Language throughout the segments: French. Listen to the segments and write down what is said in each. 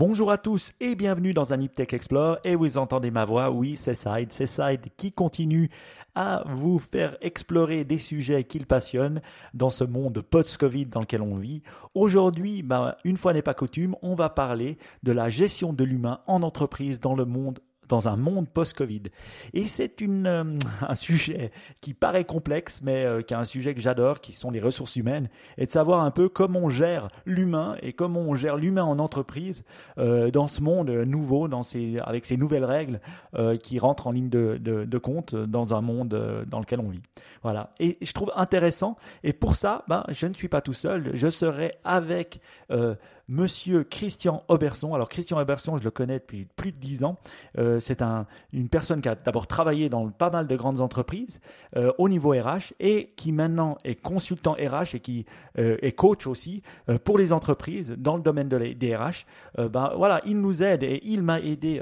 Bonjour à tous et bienvenue dans un Tech Explore. Et vous entendez ma voix, oui, c'est Side, c'est Side qui continue à vous faire explorer des sujets qu'il passionne dans ce monde post-Covid dans lequel on vit. Aujourd'hui, ben, une fois n'est pas coutume, on va parler de la gestion de l'humain en entreprise dans le monde dans un monde post-Covid. Et c'est euh, un sujet qui paraît complexe, mais euh, qui est un sujet que j'adore, qui sont les ressources humaines, et de savoir un peu comment on gère l'humain et comment on gère l'humain en entreprise euh, dans ce monde nouveau, dans ces, avec ces nouvelles règles qui rentrent en ligne de, de, de, compte dans un monde dans lequel on vit. Voilà. Et je trouve intéressant. Et pour ça, ben, je ne suis pas tout seul. Je serai avec Monsieur Christian Auberson. Alors Christian Auberson, je le connais depuis plus de dix ans. Euh, c'est un, une personne qui a d'abord travaillé dans pas mal de grandes entreprises euh, au niveau RH et qui maintenant est consultant RH et qui euh, est coach aussi pour les entreprises dans le domaine de des RH. ben voilà, il nous aide et il m'a aidé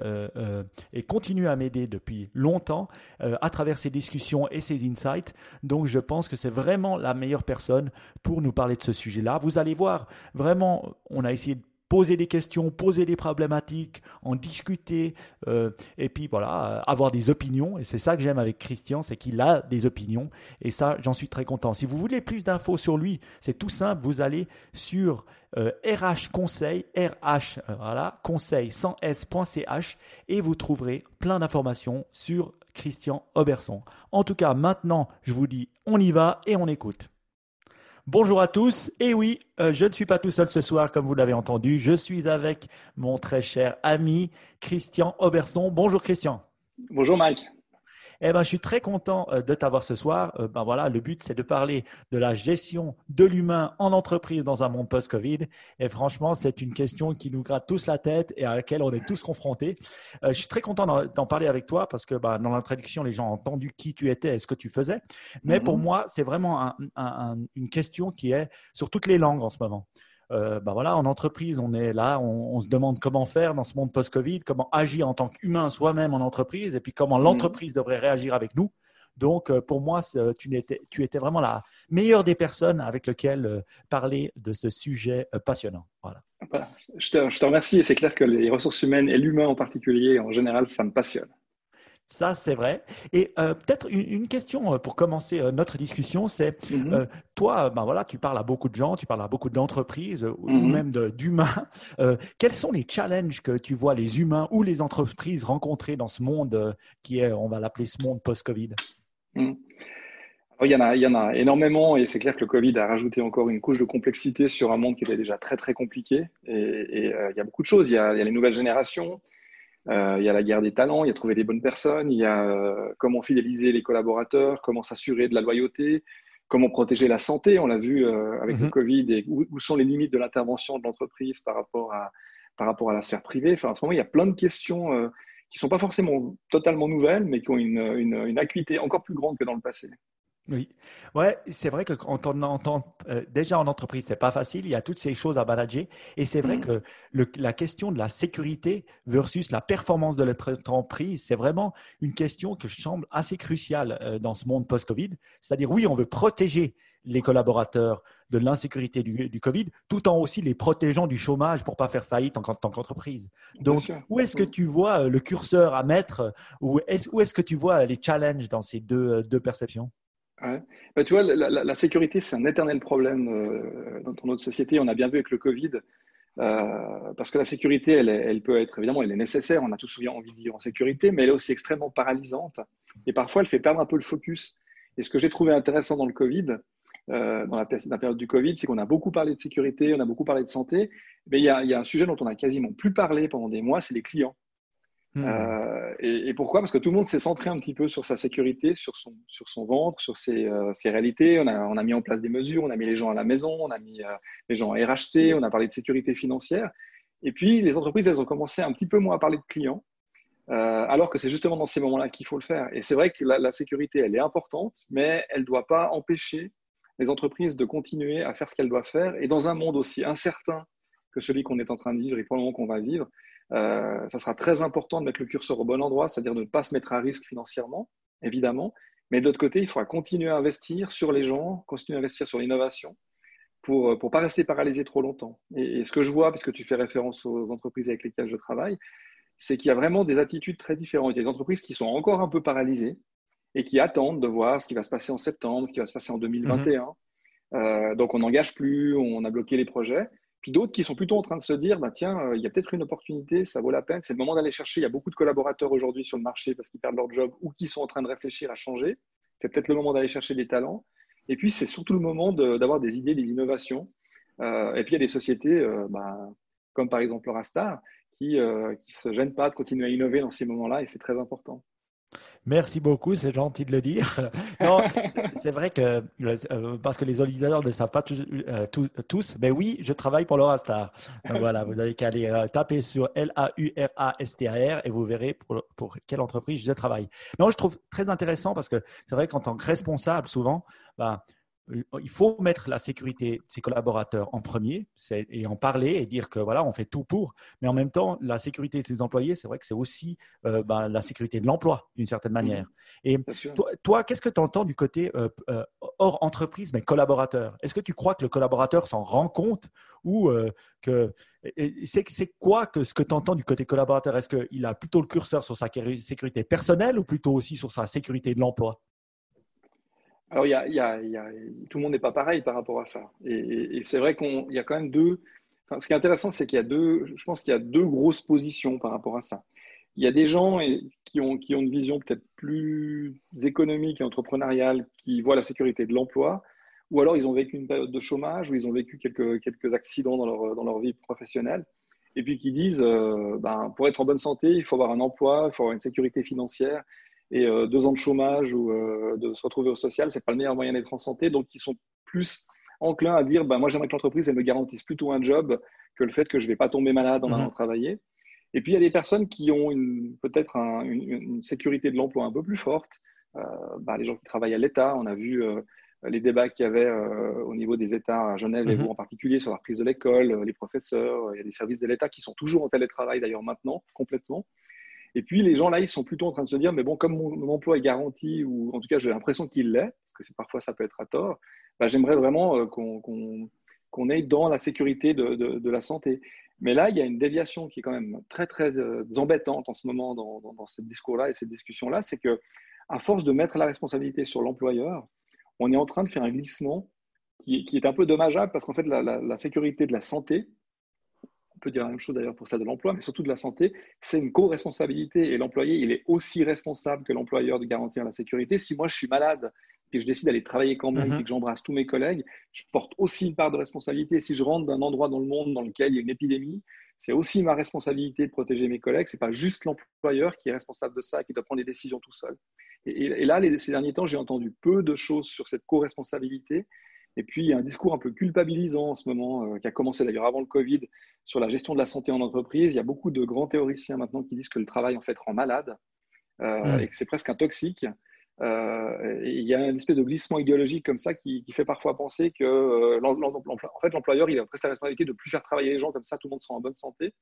et continue à m'aider depuis longtemps à travers ses discussions et ses insights. Donc je pense que c'est vraiment la meilleure personne pour nous parler de ce sujet-là. Vous allez voir, vraiment, on a essayer de poser des questions, poser des problématiques, en discuter, euh, et puis voilà, avoir des opinions. Et c'est ça que j'aime avec Christian, c'est qu'il a des opinions, et ça, j'en suis très content. Si vous voulez plus d'infos sur lui, c'est tout simple, vous allez sur euh, RH Conseil, RH, euh, voilà, conseil sans s.ch, et vous trouverez plein d'informations sur Christian Auberson. En tout cas, maintenant, je vous dis, on y va et on écoute. Bonjour à tous. Et oui, euh, je ne suis pas tout seul ce soir, comme vous l'avez entendu. Je suis avec mon très cher ami Christian Auberson. Bonjour Christian. Bonjour Mike. Eh ben, je suis très content euh, de t'avoir ce soir. Euh, ben voilà, le but c'est de parler de la gestion de l'humain en entreprise dans un monde post-Covid. Et franchement, c'est une question qui nous gratte tous la tête et à laquelle on est tous confrontés. Euh, je suis très content d'en parler avec toi parce que ben, dans l'introduction, les gens ont entendu qui tu étais et ce que tu faisais. Mais pour mhm. moi, c'est vraiment une question qui est sur toutes les langues en ce moment. Euh, bah voilà, en entreprise, on est là, on, se demande comment faire dans ce monde post-Covid, comment agir en tant qu'humain soi-même en entreprise, et puis comment mmh. l'entreprise devrait réagir avec nous. Donc, euh, pour moi, tu étais, tu étais vraiment la meilleure des personnes avec lesquelles euh, parler de ce sujet passionnant. Voilà. Je, te, je te remercie et c'est clair que les ressources humaines et l'humain en particulier, en général, ça me passionne. Ça, c'est vrai. Et euh, peut-être une, question euh, pour commencer euh, notre discussion, c'est mm-hmm. toi, ben voilà, tu parles à beaucoup de gens, tu parles à beaucoup d'entreprises ou mm-hmm. même d'humains. quels sont les challenges que tu vois les humains ou les entreprises rencontrer dans ce monde qui est, on va l'appeler ce monde post-Covid? Mm. il y, en a, il y en a énormément et c'est clair que le Covid a rajouté encore une couche de complexité sur un monde qui était déjà très très compliqué. Et, il y a beaucoup de choses. Il y a, il y a les nouvelles générations, il y a la guerre des talents, il y a trouver des bonnes personnes, il y a euh, comment fidéliser les collaborateurs, comment s'assurer de la loyauté, comment protéger la santé. On l'a vu euh, avec le mhm. Covid et où, sont les limites de l'intervention de l'entreprise par rapport à par rapport à la sphère privée. Enfin, en ce moment, il y a plein de questions qui ne sont pas forcément totalement nouvelles, mais qui ont une, une, une acuité encore plus grande que dans le passé. Oui, ouais, c'est vrai que quand on entend euh, déjà en entreprise, c'est pas facile. Il y a toutes ces choses à manager, et c'est vrai mm. que la question de la sécurité versus la performance de l'entreprise, c'est vraiment une question que je semble assez cruciale euh, dans ce monde post-Covid. C'est-à-dire, oui, on veut protéger les collaborateurs de l'insécurité du, Covid, tout en aussi les protégeant du chômage pour pas faire faillite en, tant qu'entreprise. Donc, où est-ce que tu vois euh, le curseur à mettre, ou où est-ce que tu vois les challenges dans ces deux, deux perceptions? Bah, tu vois, la, sécurité, c'est un éternel problème euh, dans notre société. On a bien vu avec le Covid, euh, parce que la sécurité, elle, peut être, évidemment, elle est nécessaire. On a tous envie de vivre en sécurité, mais elle est aussi extrêmement paralysante. Et parfois, elle fait perdre un peu le focus. Et ce que j'ai trouvé intéressant dans le Covid, euh, dans la, période du Covid, c'est qu'on a beaucoup parlé de sécurité, on a beaucoup parlé de santé, mais il y, a, y a un sujet dont on a quasiment plus parlé pendant des mois, c'est les clients. Hmm. Euh, et, pourquoi? Parce que tout le monde s'est centré un petit peu sur sa sécurité, sur son, sur son ventre, sur ses, euh, ses réalités. On a, on a, mis en place des mesures, on a mis les gens à la maison, on a mis euh, les gens à RHT, on a parlé de sécurité financière. Et puis, les entreprises, elles ont commencé un petit peu moins à parler de clients, alors que c'est justement dans ces moments-là qu'il faut le faire. Et c'est vrai que la, la, sécurité, elle est importante, mais elle ne doit pas empêcher les entreprises de continuer à faire ce qu'elles doivent faire. Et dans un monde aussi incertain que celui qu'on est en train de vivre et pour le moment qu'on va vivre, euh, ça sera très important de mettre le curseur au bon endroit, c'est-à-dire de ne pas se mettre à risque financièrement, évidemment. Mais de l'autre côté, il faudra continuer à investir sur les gens, continuer à investir sur l'innovation pour ne pas rester paralysé trop longtemps. Et, ce que je vois, parce que tu fais référence aux entreprises avec lesquelles je travaille, c'est qu'il y a vraiment des attitudes très différentes. Il y a des entreprises qui sont encore un peu paralysées et qui attendent de voir ce qui va se passer en septembre, ce qui va se passer en 2021. Mhm. Euh, donc on n'engage plus, on a bloqué les projets. D'autres qui sont plutôt en train de se dire, bah, tiens, euh, il y a peut-être une opportunité, ça vaut la peine, c'est le moment d'aller chercher. Il y a beaucoup de collaborateurs aujourd'hui sur le marché parce qu'ils perdent leur job ou qui sont en train de réfléchir à changer. C'est peut-être le moment d'aller chercher des talents. Et puis c'est surtout le moment d'avoir des idées, des innovations. Euh, et puis il y a des sociétés, bah, comme par exemple Eurastar, qui ne se gênent pas de continuer à innover dans ces moments-là et c'est très important. Merci beaucoup, c'est gentil de le dire. non, c'est vrai que, euh, parce que les auditeurs ne savent pas euh, tous, mais oui, je travaille pour l'Eurastar. voilà, vous avez qu'à aller euh, taper sur L-A-U-R-A-S-T-A-R et vous verrez pour, pour, quelle entreprise je travaille. Non, je trouve très intéressant parce que c'est vrai qu'en tant que responsable, souvent, bah, il faut mettre la sécurité de ses collaborateurs en premier et en parler et dire que voilà, on fait tout pour. Mais en même temps, la sécurité de ses employés, c'est vrai que c'est aussi euh, ben, la sécurité de l'emploi d'une certaine manière. Et toi, qu'est-ce que tu entends du côté euh, hors entreprise, mais collaborateur? Est-ce que tu crois que le collaborateur s'en rend compte ou que c'est quoi que ce que tu entends du côté collaborateur? Est-ce qu'il a plutôt le curseur sur sa sécurité personnelle ou plutôt aussi sur sa sécurité de l'emploi? Alors, tout le monde n'est pas pareil par rapport à ça. Et, c'est vrai qu'il y a quand même deux. ce qui est intéressant, c'est qu'il y a deux. Je pense qu'il y a deux grosses positions par rapport à ça. Il y a des gens qui ont, une vision peut-être plus économique et entrepreneuriale, qui voient la sécurité de l'emploi, ou alors ils ont vécu une période de chômage, ou ils ont vécu quelques, quelques accidents dans leur, dans leur vie professionnelle, et puis qui disent euh, ben, pour être en bonne santé, il faut avoir un emploi, il faut avoir une sécurité financière, et euh, deux ans de chômage ou euh, de se retrouver au social, c'est pas le meilleur moyen d'être en santé. Donc, ils sont plus enclins à dire bah, moi, j'aimerais que l'entreprise elle me garantisse plutôt un job que le fait que je ne vais pas tomber malade en allant mhm. travailler. Et puis, il y a des personnes qui ont peut-être une, sécurité de l'emploi un peu plus forte. Euh, bah, les gens qui travaillent à l'État, on a vu les débats qu'il y avait au niveau des États à Genève et mhm. vous en particulier sur la reprise de l'école, les professeurs. Il y a des services de l'État qui sont toujours en télétravail d'ailleurs maintenant, complètement. Et puis les gens là, ils sont plutôt en train de se dire, mais bon, comme mon, emploi est garanti, ou en tout cas j'ai l'impression qu'il l'est, parce que parfois ça peut être à tort, bah, j'aimerais vraiment euh, qu'on ait dans la sécurité de, la santé. Mais là, il y a une déviation qui est quand même très très euh, embêtante en ce moment dans, dans, ce discours-là et cette discussion-là, c'est que à force de mettre la responsabilité sur l'employeur, on est en train de faire un glissement qui, est un peu dommageable parce qu'en fait, la sécurité de la santé, on peut dire la même chose d'ailleurs pour ça de l'emploi, mais surtout de la santé, c'est une co-responsabilité. Et l'employé, il est aussi responsable que l'employeur de garantir la sécurité. Si moi, je suis malade et que je décide d'aller travailler quand même mhm. et que j'embrasse tous mes collègues, je porte aussi une part de responsabilité. Si je rentre d'un endroit dans le monde dans lequel il y a une épidémie, c'est aussi ma responsabilité de protéger mes collègues. Ce n'est pas juste l'employeur qui est responsable de ça, qui doit prendre des décisions tout seul. Et, là, ces derniers temps, j'ai entendu peu de choses sur cette co-responsabilité. Et puis, il y a un discours un peu culpabilisant en ce moment, euh, qui a commencé d'ailleurs avant le Covid, sur la gestion de la santé en entreprise. Il y a beaucoup de grands théoriciens maintenant qui disent que le travail, en fait, rend malade euh, mm. et que c'est presque un toxique. Euh, et il y a une espèce de glissement idéologique comme ça qui, fait parfois penser que en fait, l'employeur, il a presque la responsabilité de ne plus faire travailler les gens comme ça, tout le monde sera en bonne santé.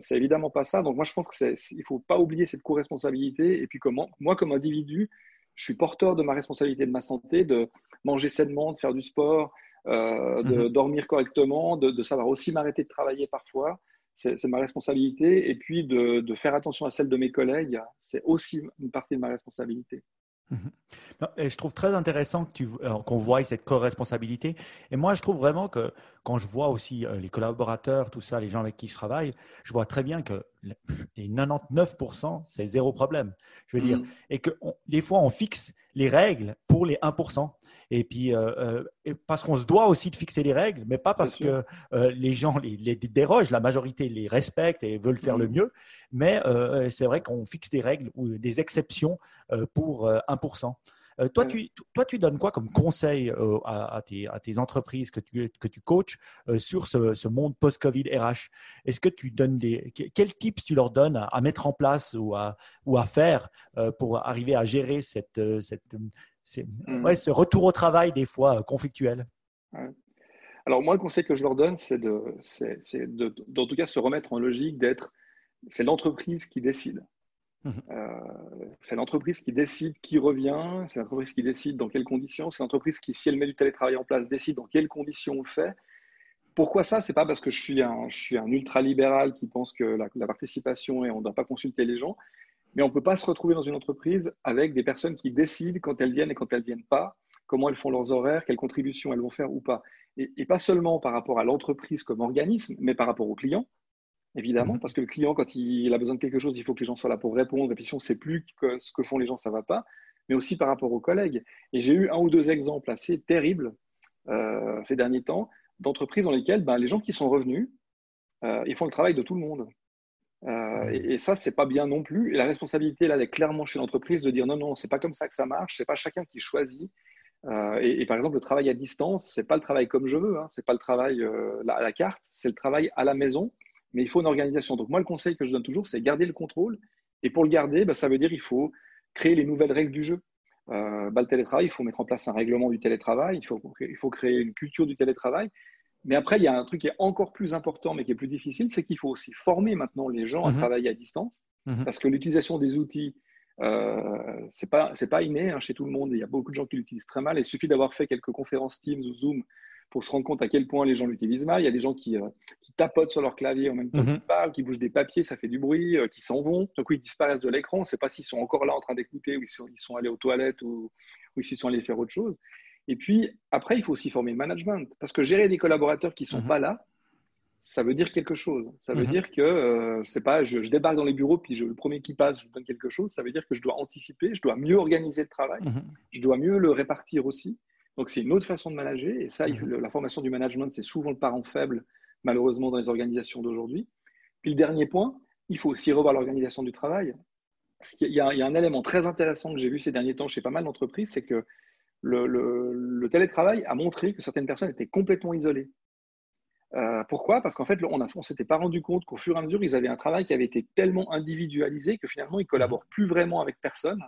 c'est évidemment pas ça. Donc moi, je pense qu'il ne faut pas oublier cette co-responsabilité. Et puis comment, moi, comme individu, je suis porteur de ma responsabilité de ma santé, de manger sainement, de faire du sport, euh, de mhm. dormir correctement, de, savoir aussi m'arrêter de travailler parfois. C'est ma responsabilité. Et puis de, faire attention à celle de mes collègues, c'est aussi une partie de ma responsabilité. Mhm. et je trouve très intéressant euh, qu'on voie cette co-responsabilité. Et moi, je trouve vraiment que quand je vois aussi euh, les collaborateurs, tout ça, les gens avec qui je travaille, je vois très bien que les 99%, c'est zéro problème. Je veux dire, mhm. et que des fois, on fixe les règles pour les 1%. Et puis, euh, parce qu'on se doit aussi de fixer les règles, mais pas parce que les gens les, les, dérogent, la majorité les respecte et veulent faire le mhm. mieux, mais c'est vrai qu'on fixe des règles ou des exceptions pour 1%. Euh, toi, tu, toi, tu donnes quoi comme conseil euh, à, tes, à, tes, entreprises que tu, que tu coaches euh, sur ce, ce monde post-Covid RH Est-ce que tu donnes des. Quels tips tu leur donnes à, mettre en place ou à, ou à faire pour arriver à gérer cette, cette, mmh. ouais, ce retour au travail des fois conflictuel Alors, moi, le conseil que je leur donne, c'est de, c'est, de, tout cas, se remettre en logique d'être. C'est l'entreprise qui décide. Mhm. Euh, c'est l'entreprise qui décide qui revient, c'est l'entreprise qui décide dans quelles conditions, c'est l'entreprise qui, si elle met du télétravail en place, décide dans quelles conditions on le fait. Pourquoi ça? C'est pas parce que je suis un, je suis un ultra-libéral qui pense que la, la participation et on ne doit pas consulter les gens, mais on ne peut pas se retrouver dans une entreprise avec des personnes qui décident quand elles viennent et quand elles ne viennent pas, comment elles font leurs horaires, quelles contributions elles vont faire ou pas. Et, et pas seulement par rapport à l'entreprise comme organisme, mais par rapport aux clients évidemment, mhm. parce que le client, quand il a besoin de quelque chose, il faut que les gens soient là pour répondre. Et puis si on ne sait plus que ce que font les gens, ça ne va pas. Mais aussi par rapport aux collègues. Et j'ai eu un ou deux exemples assez terribles euh, ces derniers temps d'entreprises dans lesquelles ben, les gens qui sont revenus, euh, ils font le travail de tout le monde. Euh, mhm. et, ça, c'est pas bien non plus. Et la responsabilité, là, elle est clairement chez l'entreprise de dire non, non, c'est pas comme ça que ça marche. C'est pas chacun qui choisit. Et, par exemple, le travail à distance, c'est pas le travail comme je veux. Hein, c'est pas le travail à la carte. C'est le travail à la maison mais il faut une organisation. Donc moi, le conseil que je donne toujours, c'est garder le contrôle. Et pour le garder, bah, ça veut dire qu'il faut créer les nouvelles règles du jeu. Euh, bah, le télétravail, il faut mettre en place un règlement du télétravail, il faut, il faut créer une culture du télétravail. Mais après, il y a un truc qui est encore plus important, mais qui est plus difficile, c'est qu'il faut aussi former maintenant les gens à mhm. travailler à distance, mhm. parce que l'utilisation des outils, euh, c'est pas c'est pas inné hein, chez tout le monde. Il y a beaucoup de gens qui l'utilisent très mal. Il suffit d'avoir fait quelques conférences Teams ou Zoom pour se rendre compte à quel point les gens l'utilisent mal. Il y a des gens qui, euh, qui tapotent sur leur clavier en même temps qu'ils mhm. parlent, qui bougent des papiers, ça fait du bruit, euh, qui s'en vont. Donc, ils disparaissent de l'écran. On ne sait pas s'ils sont encore là en train d'écouter ou ils sont, ils sont allés aux toilettes ou, ou s'ils sont allés faire autre chose. Et puis, après, il faut aussi former le management. Parce que gérer des collaborateurs qui ne sont mhm. pas là, ça veut dire quelque chose. Ça veut mhm. dire que euh, c'est pas je, débarque dans les bureaux puis je, le premier qui passe, je donne quelque chose. Ça veut dire que je dois anticiper, je dois mieux organiser le travail, je dois mieux le répartir aussi. Donc, c'est une autre façon de manager. Et ça, mhm. la formation du management, c'est souvent le parent faible, malheureusement, dans les organisations d'aujourd'hui. Puis, le dernier point, il faut aussi revoir l'organisation du travail. Il y, a, un élément très intéressant que j'ai vu ces derniers temps chez pas mal d'entreprises, c'est que le, télétravail a montré que certaines personnes étaient complètement isolées. Euh, pourquoi? Parce qu'en fait, on ne s'était pas rendu compte qu'au fur et à mesure, ils avaient un travail qui avait été tellement individualisé que finalement, ils collaborent plus vraiment avec personne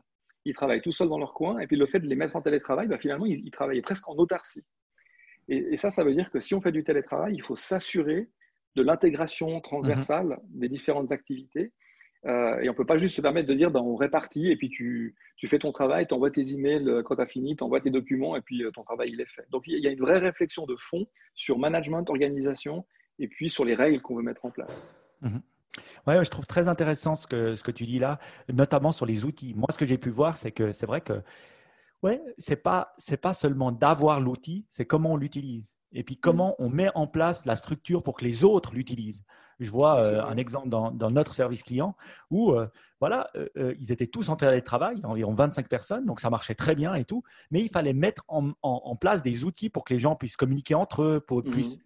ils travaillent tout seuls dans leur coin. Et puis le fait de les mettre en télétravail, bah, finalement, ils, travaillaient presque en autarcie. Et, ça, ça veut dire que si on fait du télétravail, il faut s'assurer de l'intégration transversale mhm. des différentes activités. Euh, et on ne peut pas juste se permettre de dire ben, on répartit et puis tu, tu fais ton travail, tu envoies tes emails euh, quand tu as fini, tu envoies tes documents et puis euh, ton travail il est fait. Donc il y a une vraie réflexion de fond sur management, organisation et puis sur les règles qu'on veut mettre en place. Mhm. Ouais, je trouve très intéressant ce que, ce que tu dis là, notamment sur les outils. Moi, ce que j'ai pu voir, c'est que c'est vrai que ouais, c'est pas c'est pas seulement d'avoir l'outil, c'est comment on l'utilise. Et puis comment on met en place la structure pour que les autres l'utilisent. Je vois euh, un exemple dans, dans, notre service client où euh, voilà, euh, ils étaient tous en télétravail, environ 25 personnes, donc ça marchait très bien et tout. Mais il fallait mettre en, en, place des outils pour que les gens puissent communiquer entre eux, pour, mmh puissent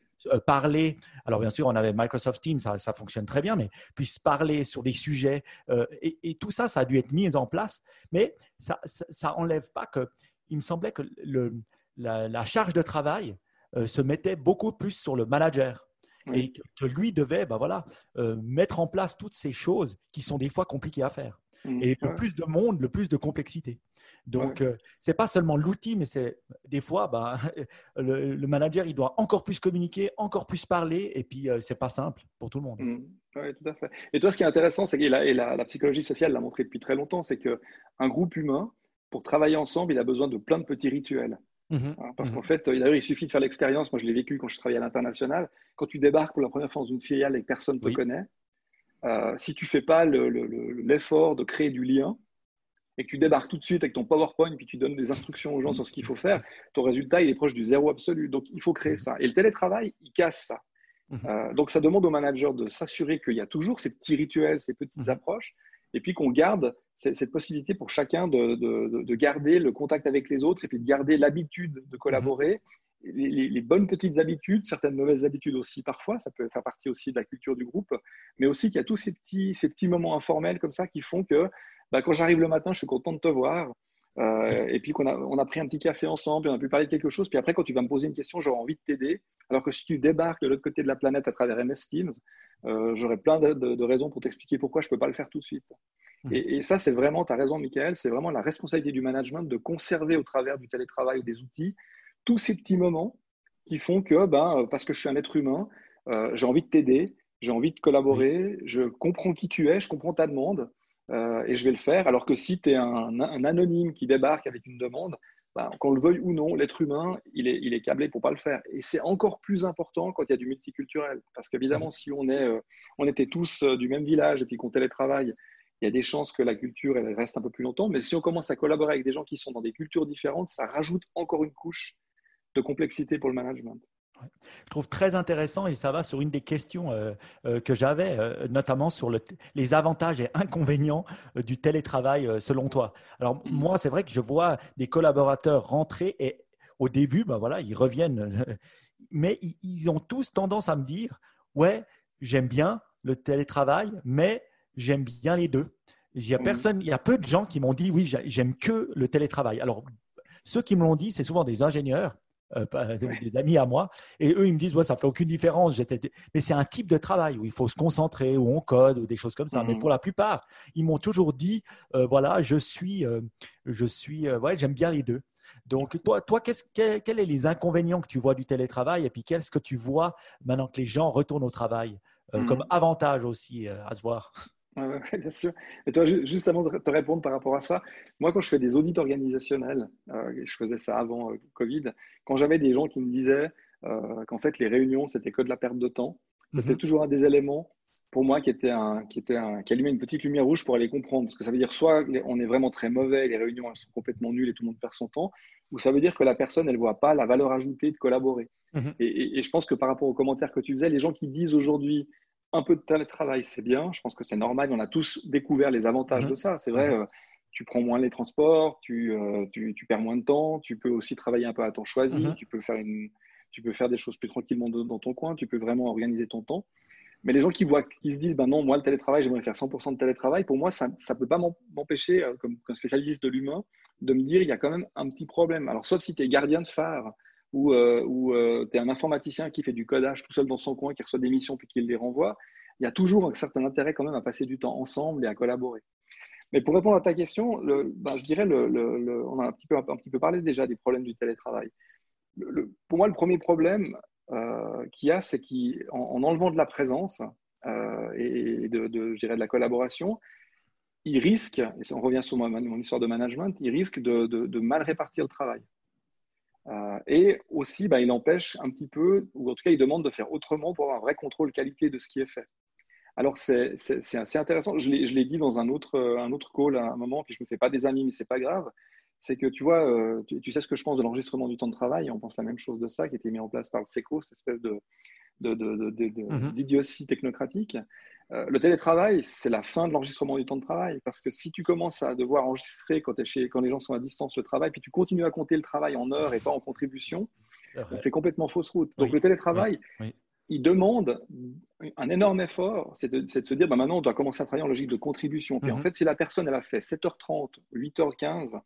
parler. Alors bien sûr, on avait Microsoft Teams, ça, ça fonctionne très bien, mais puisse parler sur des sujets et, tout ça, ça a dû être mis en place. Mais ça, ça, enlève pas que. Il me semblait que le, la, charge de travail euh, se mettait beaucoup plus sur le manager. Et que, lui devait ben voilà, mettre en place toutes ces choses qui sont des fois compliquées à faire. Mmh. et le plus de monde, le plus de complexité. Donc, ce euh, c'est pas seulement l'outil, mais c'est des fois, bah, le, manager, il doit encore plus communiquer, encore plus parler, et puis euh, c'est pas simple pour tout le monde. Mmh. Oui, tout à fait. Et toi, ce qui est intéressant, c'est que et la, psychologie sociale l'a montré depuis très longtemps, c'est qu'un groupe humain, pour travailler ensemble, il a besoin de plein de petits rituels. Mmh hein, parce mmh qu'en fait, d'ailleurs, il suffit de faire l'expérience. Moi, je l'ai vécu quand je travaillais à l'international. Quand tu débarques pour la première fois dans une filiale et que personne ne te connaît, euh, si tu fais pas l'effort de créer du lien, et que tu débarques tout de suite avec ton PowerPoint, puis tu donnes des instructions aux gens sur ce qu'il faut faire, ton résultat, il est proche du zéro absolu. Donc, il faut créer ça. Et le télétravail, il casse ça. Mhm. Euh, donc, ça demande au manager de s'assurer qu'il y a toujours ces petits rituels, ces petites mhm. approches, et puis qu'on garde cette possibilité pour chacun de, garder le contact avec les autres, et puis de garder l'habitude de collaborer, les, bonnes petites habitudes, certaines mauvaises habitudes aussi parfois, ça peut faire partie aussi de la culture du groupe, mais aussi qu'il y a tous ces petits, ces petits moments informels comme ça qui font que bah, quand j'arrive le matin, je suis content de te voir. Euh, et puis qu'on a, on a pris un petit café ensemble, on a pu parler de quelque chose. Puis après, quand tu vas me poser une question, j'aurai envie de t'aider. Alors que si tu débarques de l'autre côté de la planète à travers MS Teams, euh, j'aurai plein de, raisons pour t'expliquer pourquoi je ne peux pas le faire tout de suite. Mmh. Et, ça, c'est vraiment, tu as raison, Michael, c'est vraiment la responsabilité du management de conserver au travers du télétravail ou des outils tous ces petits moments qui font que, ben, parce que je suis un être humain, euh, j'ai envie de t'aider, j'ai envie de collaborer, je comprends qui tu es, je comprends ta demande. Et je vais le faire. Alors que si tu es un, anonyme qui débarque avec une demande, ben, qu'on le veuille ou non, l'être humain, il est, il est câblé pour pas le faire. Et c'est encore plus important quand il y a du multiculturel. Parce qu'évidemment, si on, est, on était tous du même village et puis qu'on télétravaille, il y a des chances que la culture elle reste un peu plus longtemps. Mais si on commence à collaborer avec des gens qui sont dans des cultures différentes, ça rajoute encore une couche de complexité pour le management. Je trouve très intéressant et ça va sur une des questions euh, euh, que j'avais, euh, notamment sur les avantages et inconvénients du télétravail selon toi. Alors mm. moi, c'est vrai que je vois des collaborateurs rentrer et au début, ben voilà, ils reviennent, mais ils ont tous tendance à me dire, ouais, j'aime bien le télétravail, mais j'aime bien les deux. Il y a mm. personne, il y a peu de gens qui m'ont dit, oui, j'aime que le télétravail. Alors ceux qui me l'ont dit, c'est souvent des ingénieurs euh, des, amis à moi, et eux, ils me disent, ouais, ça fait aucune différence. Mais c'est un type de travail où il faut se concentrer, où on code, ou des choses comme ça. Mais mmh. pour la plupart, ils m'ont toujours dit, euh, voilà, je suis, euh, je suis, ouais, j'aime bien les deux. Donc, toi, toi quels sont les inconvénients que tu vois du télétravail, et puis qu'est-ce que tu vois maintenant que les gens retournent au travail comme mmh. avantage aussi à se voir? Oui, bien sûr. Et toi, juste avant de te répondre par rapport à ça, moi, quand je fais des audits organisationnels, euh, je faisais ça avant euh, Covid, quand j'avais des gens qui me disaient euh, qu'en fait, les réunions, c'était que de la perte de temps, c'était mhm. toujours un des éléments pour moi qui était un, qui était un, qui allumait une petite lumière rouge pour aller comprendre. Parce que ça veut dire soit on est vraiment très mauvais, les réunions elles sont complètement nulles et tout le monde perd son temps, ou ça veut dire que la personne elle voit pas la valeur ajoutée de collaborer. Mhm. et, et, je pense que par rapport aux commentaires que tu faisais, les gens qui disent aujourd'hui un peu de télétravail, c'est bien. Je pense que c'est normal. On a tous découvert les avantages mhm. de ça. C'est vrai, mhm. euh, tu prends moins les transports, euh, tu, tu, perds moins de temps, tu peux aussi travailler un peu à temps choisi, mhm. tu, peux faire une, tu peux faire des choses plus tranquillement dans ton coin, tu peux vraiment organiser ton temps. Mais les gens qui, voient, qui se disent, ben non, moi, le télétravail, j'aimerais faire 100% de télétravail, pour moi, ça ne peut pas m'empêcher, euh, comme, comme, spécialiste de l'humain, de me dire, il y a quand même un petit problème. Alors, sauf si tu es gardien de phare, ou, euh, tu es un informaticien qui fait du codage tout seul dans son coin, qui reçoit des missions puis qui les renvoie, il y a toujours un certain intérêt quand même à passer du temps ensemble et à collaborer. Mais pour répondre à ta question, ben, je dirais, on a un petit, peu, parlé déjà des problèmes du télétravail. pour moi, le premier problème euh, qu'il y a, c'est qu'en en, enlevant de la présence euh, et de, la collaboration, il risque, et on revient sur mon, histoire de management, il risque de mal répartir le travail. Euh, et aussi, bah, il empêche un petit peu, ou en tout cas, il demande de faire autrement pour avoir un vrai contrôle qualité de ce qui est fait. Alors, c'est assez intéressant. Je l'ai dit dans un autre, un autre call à un moment, puis je ne me fais pas des amis, mais c'est pas grave. C'est que tu vois, euh, tu, sais ce que je pense de l'enregistrement du temps de travail, on pense la même chose de ça, qui a été mis en place par le SECO, cette espèce de, mm-hmm. d'idiotie technocratique. Euh, le télétravail, c'est la fin de l'enregistrement du temps de travail. Parce que si tu commences à devoir enregistrer quand, chez, quand les gens sont à distance le travail, puis tu continues à compter le travail en heures et pas en contribution, tu fais complètement fausse route. Donc le télétravail, il demande un énorme effort, c'est de, se dire, bah, maintenant on doit commencer à travailler en logique de contribution. Puis en mhm. fait, si la personne elle a fait 7h30, 8h15,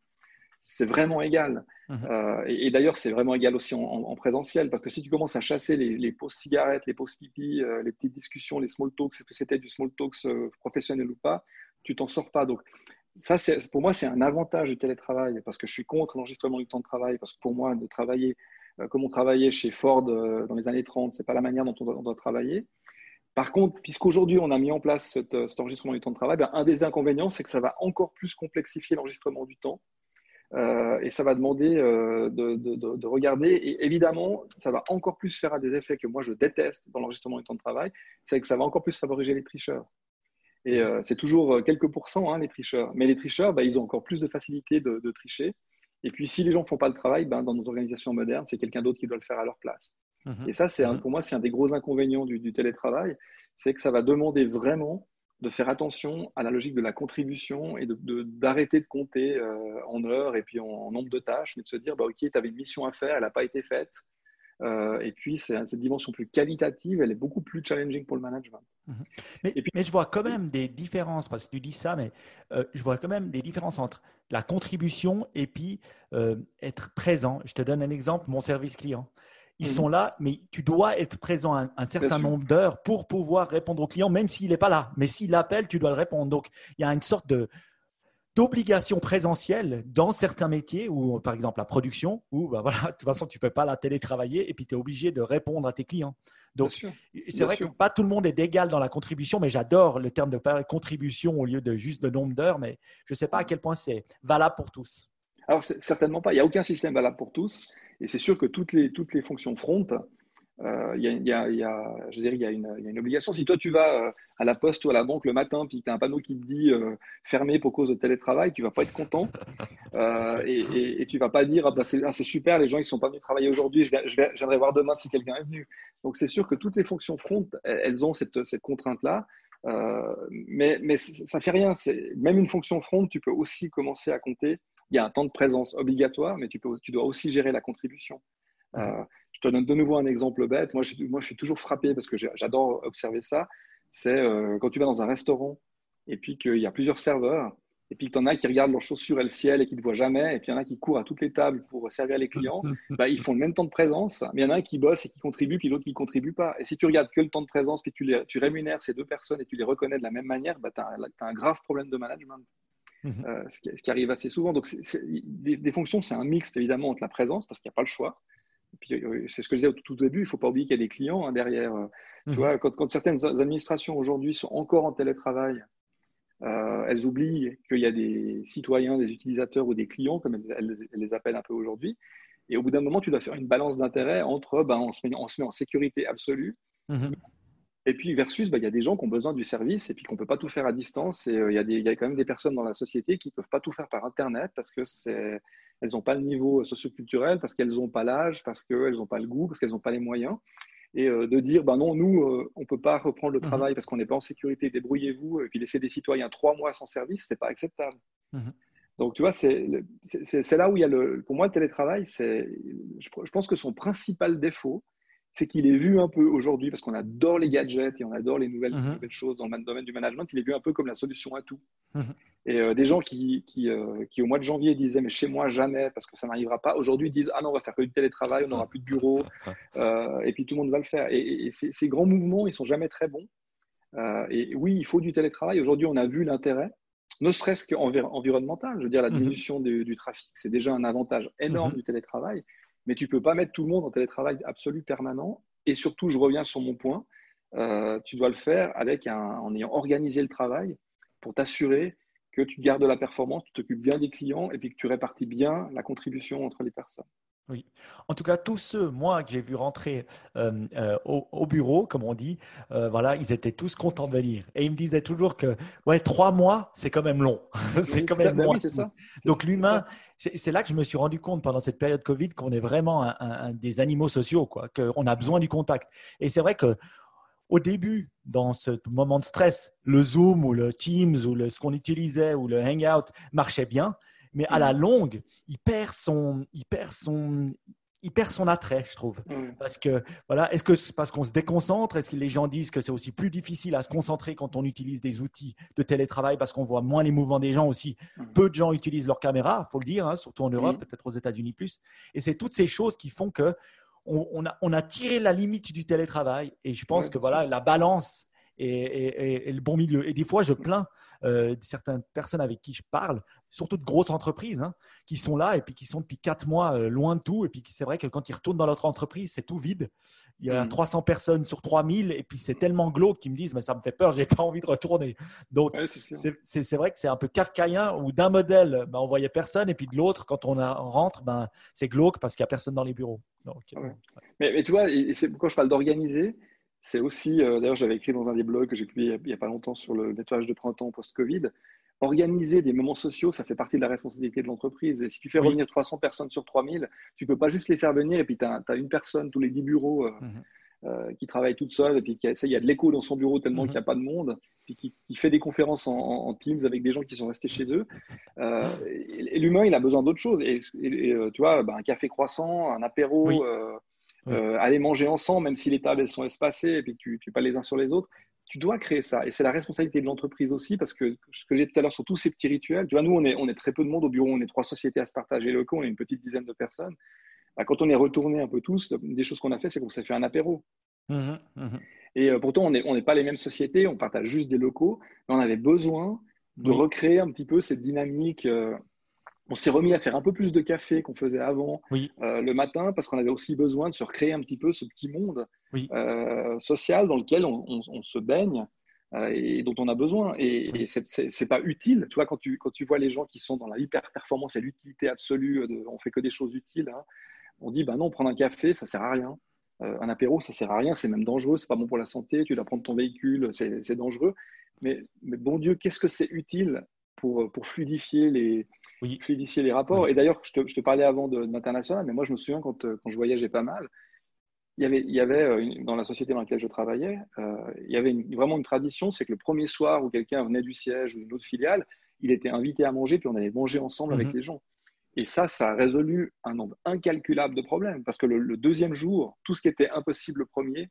c'est vraiment égal. Mhm. Euh, et, d'ailleurs, c'est vraiment égal aussi en, présentiel, parce que si tu commences à chasser les, les pauses cigarettes, les pauses pipi, euh, les petites discussions, les small talks, est-ce que c'était du small talks euh, professionnel ou pas, tu t'en sors pas. Donc, ça, pour moi, c'est un avantage du télétravail, parce que je suis contre l'enregistrement du temps de travail, parce que pour moi, de travailler comme on travaillait chez Ford dans les années 30, c'est pas la manière dont on doit, travailler. Par contre, puisqu'aujourd'hui on a mis en place cet, enregistrement du temps de travail, ben, un des inconvénients, c'est que ça va encore plus complexifier l'enregistrement du temps euh, et ça va demander euh, de, regarder. Et évidemment, ça va encore plus faire à des effets que moi je déteste dans l'enregistrement du temps de travail, c'est que ça va encore plus favoriser les tricheurs. Et euh, c'est toujours quelques pourcents, hein, les tricheurs. Mais les tricheurs, bah, ils ont encore plus de facilité de, tricher. Et puis, si les gens ne font pas le travail, ben, dans nos organisations modernes, c'est quelqu'un d'autre qui doit le faire à leur place. Mmh et ça, c'est mmh pour moi, c'est un des gros inconvénients du, du télétravail, c'est que ça va demander vraiment de faire attention à la logique de la contribution et d'arrêter de, de, compter euh, en heures et puis en, nombre de tâches, mais de se dire, bah, OK, tu avais une mission à faire, elle n'a pas été faite. Euh, et puis, cette dimension plus qualitative, elle est beaucoup plus challenging pour le management. Mhm. Mais, puis, mais, je vois quand même des différences, parce que tu dis ça, mais euh, je vois quand même des différences entre la contribution et puis être présent. Je te donne un exemple, mon service client. Ils mhm. sont là, mais tu dois être présent un, certain nombre d'heures pour pouvoir répondre au client, même s'il n'est pas là. Mais s'il appelle, tu dois le répondre. Donc, il y a une sorte de, d'obligation présentielle dans certains métiers, ou par exemple la production, où bah, voilà, de toute façon, tu ne peux pas la télétravailler et puis tu es obligé de répondre à tes clients. Donc, c'est vrai que pas tout le monde est d'égal dans la contribution, mais j'adore le terme de contribution au lieu de juste le nombre d'heures, mais je ne sais pas à quel point c'est valable pour tous. Alors, certainement pas. Il n'y a aucun système valable pour tous. Et c'est sûr que toutes les, toutes les fonctions front, euh, il y, a, je une, obligation. Si toi, tu vas euh, à la poste ou à la banque le matin, puis tu as un panneau qui te dit euh, fermé pour cause de télétravail, tu vas pas être content. et, et, et, tu vas pas dire ah, bah, ah, c'est super, les gens ils sont pas venus travailler aujourd'hui, je, je, viendrai voir demain si quelqu'un est venu. Donc c'est sûr que toutes les fonctions front, elles ont cette, cette contrainte-là. mais, mais ça fait rien. Même une fonction front, tu peux aussi commencer à compter. Il y a un temps de présence obligatoire, mais tu, peux, tu dois aussi gérer la contribution. Euh, je te donne de nouveau un exemple bête. Moi, je, moi, je suis toujours frappé parce que j'adore observer ça. C'est euh, quand tu vas dans un restaurant et puis qu'il y a plusieurs serveurs et puis que tu en as qui regardent leurs chaussures et le ciel et qui ne te voient jamais, et puis il y en a qui courent à toutes les tables pour servir les clients, bah, ils font le même temps de présence, mais il y en a un qui bosse et qui contribue, puis l'autre qui ne contribue pas. Et si tu regardes que le temps de présence, puis tu, les, tu rémunères ces deux personnes et tu les reconnais de la même manière, bah, tu as, un grave problème de management. Mhm. Euh, ce, qui, arrive assez souvent. Donc, des, des, fonctions, c'est un mix évidemment entre la présence, parce qu'il n'y a pas le choix, puis euh, c'est ce que je disais au tout début, il ne faut pas oublier qu'il y a des clients hein, derrière. Euh, tu mhm. vois, quand, certaines administrations aujourd'hui sont encore en télétravail, euh, elles oublient qu'il y a des citoyens, des utilisateurs ou des clients, comme elles, les appellent un peu aujourd'hui. Et au bout d'un moment, tu dois faire une balance d'intérêt entre ben, on, se met, on se met en sécurité absolue, mhm. Et puis versus, bah, il y a des gens qui ont besoin du service et puis qu'on ne peut pas tout faire à distance. Et euh, il y, y, a quand même des personnes dans la société qui ne peuvent pas tout faire par Internet parce qu'elles n'ont pas le niveau socioculturel, parce qu'elles n'ont pas l'âge, parce qu'elles n'ont pas le goût, parce qu'elles n'ont pas les moyens. Et euh, de dire, bah non, nous, euh, on ne peut pas reprendre le mmh travail parce qu'on n'est pas en sécurité, débrouillez-vous, et puis laisser des citoyens trois mois sans service, ce n'est pas acceptable. Mmh Donc, tu vois, c'est là où il y a le. Pour moi, le télétravail, je, je pense que son principal défaut, c'est qu'il est vu un peu aujourd'hui, parce qu'on adore les gadgets et on adore les nouvelles, mhm. choses dans le domaine du management, il est vu un peu comme la solution à tout. Mhm. Et euh, des gens qui, euh, qui, au mois de janvier, disaient Mais chez moi, jamais, parce que ça n'arrivera pas, aujourd'hui disent Ah non, on va faire que du télétravail, on n'aura plus de bureau, euh, et puis tout le monde va le faire. Et, ces, grands mouvements, ils sont jamais très bons. et oui, il faut du télétravail. Aujourd'hui, on a vu l'intérêt ne serait-ce qu'environnemental. Je veux dire, la mhm. diminution du, trafic, c'est déjà un avantage énorme du télétravail mais tu ne peux pas mettre tout le monde en télétravail absolu permanent. Et surtout, je reviens sur mon point, euh, tu dois le faire en ayant organisé le travail pour t'assurer que tu gardes la performance, tu t'occupes bien des clients et puis que tu répartis bien la contribution entre les personnes. Oui. En tout cas, tous ceux, moi, que j'ai vu rentrer euh, euh, au, bureau, comme on dit, euh, voilà, ils étaient tous contents de venir. Et ils me disaient toujours que, ouais, trois mois, c'est quand même long. c'est quand même long. Donc, l'humain, c'est là que je me suis rendu compte pendant cette période Covid qu'on est vraiment un, des animaux sociaux, quoi, qu'on a besoin du contact. Et c'est vrai que au début, dans ce moment de stress, le Zoom ou le Teams ou le, ce qu'on utilisait ou le Hangout marchait bien mais à la mm. longue, il perd son, il perd son, il perd son attrait, je trouve. Mm. Parce que, voilà, est-ce que c'est parce qu'on se déconcentre? Est-ce que les gens disent que c'est aussi plus difficile à se concentrer quand on utilise des outils de télétravail parce qu'on voit moins les mouvements des gens aussi? Mm. Peu de gens utilisent leur caméra, faut le dire, hein, surtout en Europe, peut-être aux États-Unis plus. Et c'est toutes ces choses qui font que on, a, on, a, tiré la limite du télétravail. Et je pense que voilà, la balance et, le bon milieu. Et des fois, je plains euh, certaines personnes avec qui je parle, surtout de grosses entreprises, hein, qui sont là et puis qui sont depuis quatre mois euh, loin de tout. Et puis c'est vrai que quand ils retournent dans leur entreprise, c'est tout vide. Il y a 300 mm. personnes sur 3000 et puis c'est tellement glauque qu'ils me disent, mais ça me fait peur, j'ai pas envie de retourner. Donc c'est vrai que c'est un peu kafkaïen où d'un modèle, ben, on voyait personne et puis de l'autre, quand on, rentre, ben, c'est glauque parce qu'il n'y a personne dans les bureaux. Donc, mais, mais, tu vois, c'est pourquoi je parle d'organiser c'est aussi, euh, d'ailleurs, j'avais écrit dans un des blogs que j'ai publié il n'y a pas longtemps sur le nettoyage de printemps post-Covid. Organiser des moments sociaux, ça fait partie de la responsabilité de l'entreprise. Et si tu fais revenir 300 personnes sur 3000, tu ne peux pas juste les faire venir et puis tu as, une personne tous les 10 bureaux euh, mhm. euh, qui travaille toute seule et puis qui il y a de l'écho dans son bureau tellement mhm. qu'il n'y a pas de monde, puis qui, fait des conférences en, Teams avec des gens qui sont restés chez eux. et, l'humain, il a besoin d'autre chose. Et, tu vois, bah, un café croissant, un apéro. Euh, aller manger ensemble, même si les tables sont espacées et puis tu, tu pas les uns sur les autres. Tu dois créer ça. Et c'est la responsabilité de l'entreprise aussi, parce que ce que j'ai tout à l'heure sur tous ces petits rituels, tu vois, nous, on est, on est très peu de monde au bureau, on est trois sociétés à se partager le on est une petite dizaine de personnes. Bah, quand on est retourné un peu tous, une des choses qu'on a fait, c'est qu'on s'est fait un apéro. Mmh mmh et euh, pourtant, on n'est on pas les mêmes sociétés, on partage juste des locaux, mais on avait besoin de recréer un petit peu cette dynamique. Euh, on s'est remis à faire un peu plus de café qu'on faisait avant euh, le matin parce qu'on avait aussi besoin de se recréer un petit peu ce petit monde social dans lequel on, se baigne et dont on a besoin. Et, oui. et c'est pas utile. Tu vois, quand tu, quand tu vois les gens qui sont dans la hyper-performance et l'utilité absolue, de, on fait que des choses utiles, hein, on dit bah non, prendre un café, ça sert à rien. Euh, un apéro, ça sert à rien, c'est même dangereux, c'est pas bon pour la santé, tu dois prendre ton véhicule, c'est dangereux. Mais, mais, bon Dieu, qu'est-ce que c'est utile pour, pour fluidifier, les, fluidifier les rapports Et d'ailleurs, je te, je te, parlais avant de, l'international, mais moi je me souviens quand, euh, quand je voyageais pas mal, il y avait, il y avait euh, dans la société dans laquelle je travaillais, il y avait vraiment une tradition, c'est que le premier soir où quelqu'un venait du siège ou d'une autre filiale, il était invité à manger, puis on allait manger ensemble avec mhm. les gens. Et ça, ça a résolu un nombre incalculable de problèmes. Parce que le, deuxième jour, tout ce qui était impossible le premier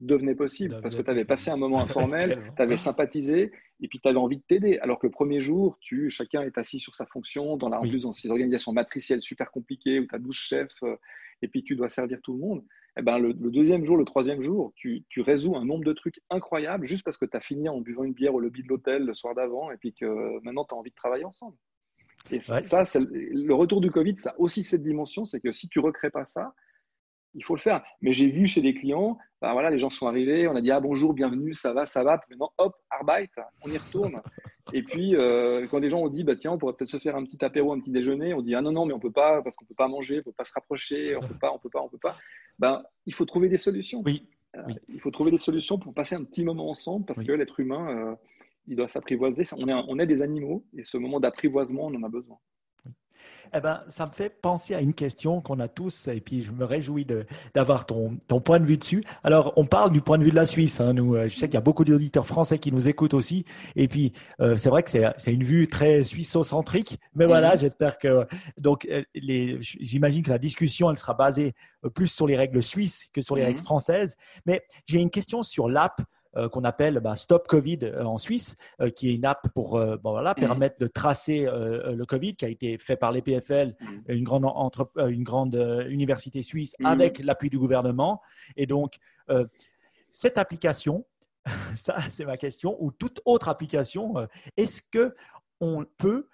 devenait possible. parce que tu avais passé un moment informel, tu avais sympathisé, et puis tu avais envie de t'aider. Alors que le premier jour, tu, chacun est assis sur sa fonction, dans la, en plus dans ces organisations matricielles super compliquées, où tu as 12 chefs, euh, et puis tu dois servir tout le monde. Et eh ben, le, deuxième jour, le troisième jour, tu, tu, résous un nombre de trucs incroyables juste parce que tu as fini en buvant une bière au lobby de l'hôtel le soir d'avant, et puis que maintenant tu as envie de travailler ensemble. Et ça, le retour du Covid, ça a aussi cette dimension, c'est que si tu recrées pas ça, il faut le faire. Mais j'ai vu chez des clients, ben voilà, les gens sont arrivés, on a dit ah bonjour, bienvenue, ça va, ça va. Puis maintenant, hop, Arbeit, on y retourne. Et puis euh, quand des gens ont dit bah tiens, on pourrait peut-être se faire un petit apéro, un petit déjeuner, on dit ah non non, mais on peut pas parce qu'on peut pas manger, on peut pas se rapprocher, on peut pas, on peut pas, on peut pas. Ben il faut trouver des solutions. Oui. Euh, il faut trouver des solutions pour passer un petit moment ensemble parce que l'être humain. Euh, il doit s'apprivoiser. On est, on est des animaux et ce moment d'apprivoisement, on en a besoin. Eh ben, ça me fait penser à une question qu'on a tous, et puis je me réjouis d'avoir ton, ton, point de vue dessus. Alors, on parle du point de vue de la Suisse. Hein, nous, euh, je sais qu'il y a beaucoup d'auditeurs français qui nous écoutent aussi, et puis euh, c'est vrai que c'est une vue très suissocentrique, mais voilà, mhm. j'espère que donc euh, j'imagine que la discussion elle sera basée plus sur les règles suisses que sur les règles mhm. françaises. Mais j'ai une question sur l'app qu'on appelle bah, Stop Covid euh, en Suisse, euh, qui est une app pour voilà, mhm. permettre de tracer le Covid, qui a été fait par l'EPFL, mhm. une grande, entre, une grande université suisse, mhm. avec l'appui du gouvernement. Et donc, cette application, ça c'est ma question, ou toute autre application, est-ce que on peut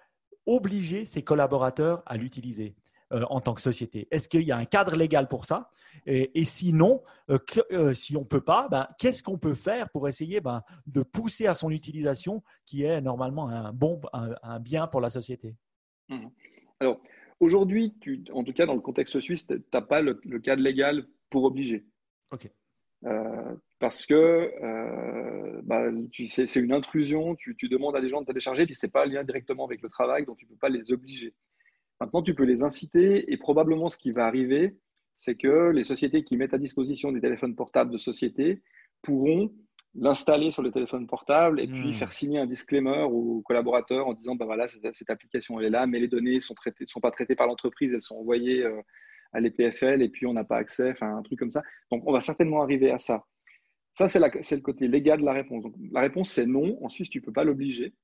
obliger ses collaborateurs à l'utiliser? En tant que société Est-ce qu'il y a un cadre légal pour ça? Et, sinon, euh, euh, si on ne peut pas, ben, qu'est-ce qu'on peut faire pour essayer ben, de pousser à son utilisation qui est normalement un, bon, un, bien pour la société? Mmh. Alors, aujourd'hui, en tout cas dans le contexte suisse, tu n'as pas le, cadre légal pour obliger. OK. Euh, parce que bah, c'est une intrusion, tu, tu, demandes à des gens de télécharger, puis ce n'est pas lien directement avec le travail, donc tu ne peux pas les obliger. Maintenant, tu peux les inciter, et probablement ce qui va arriver, c'est que les sociétés qui mettent à disposition des téléphones portables de sociétés pourront l'installer sur le téléphone portable et puis hmm. faire signer un disclaimer aux collaborateurs en disant bah voilà cette, application elle est là mais les données sont traitées sont pas traitées par l'entreprise elles sont envoyées euh, à l'EPFL et puis on n'a pas accès enfin un truc comme ça. Donc on va certainement arriver à ça. Ça c'est le côté légal de la réponse. Donc la réponse c'est non. En Suisse tu peux pas l'obliger.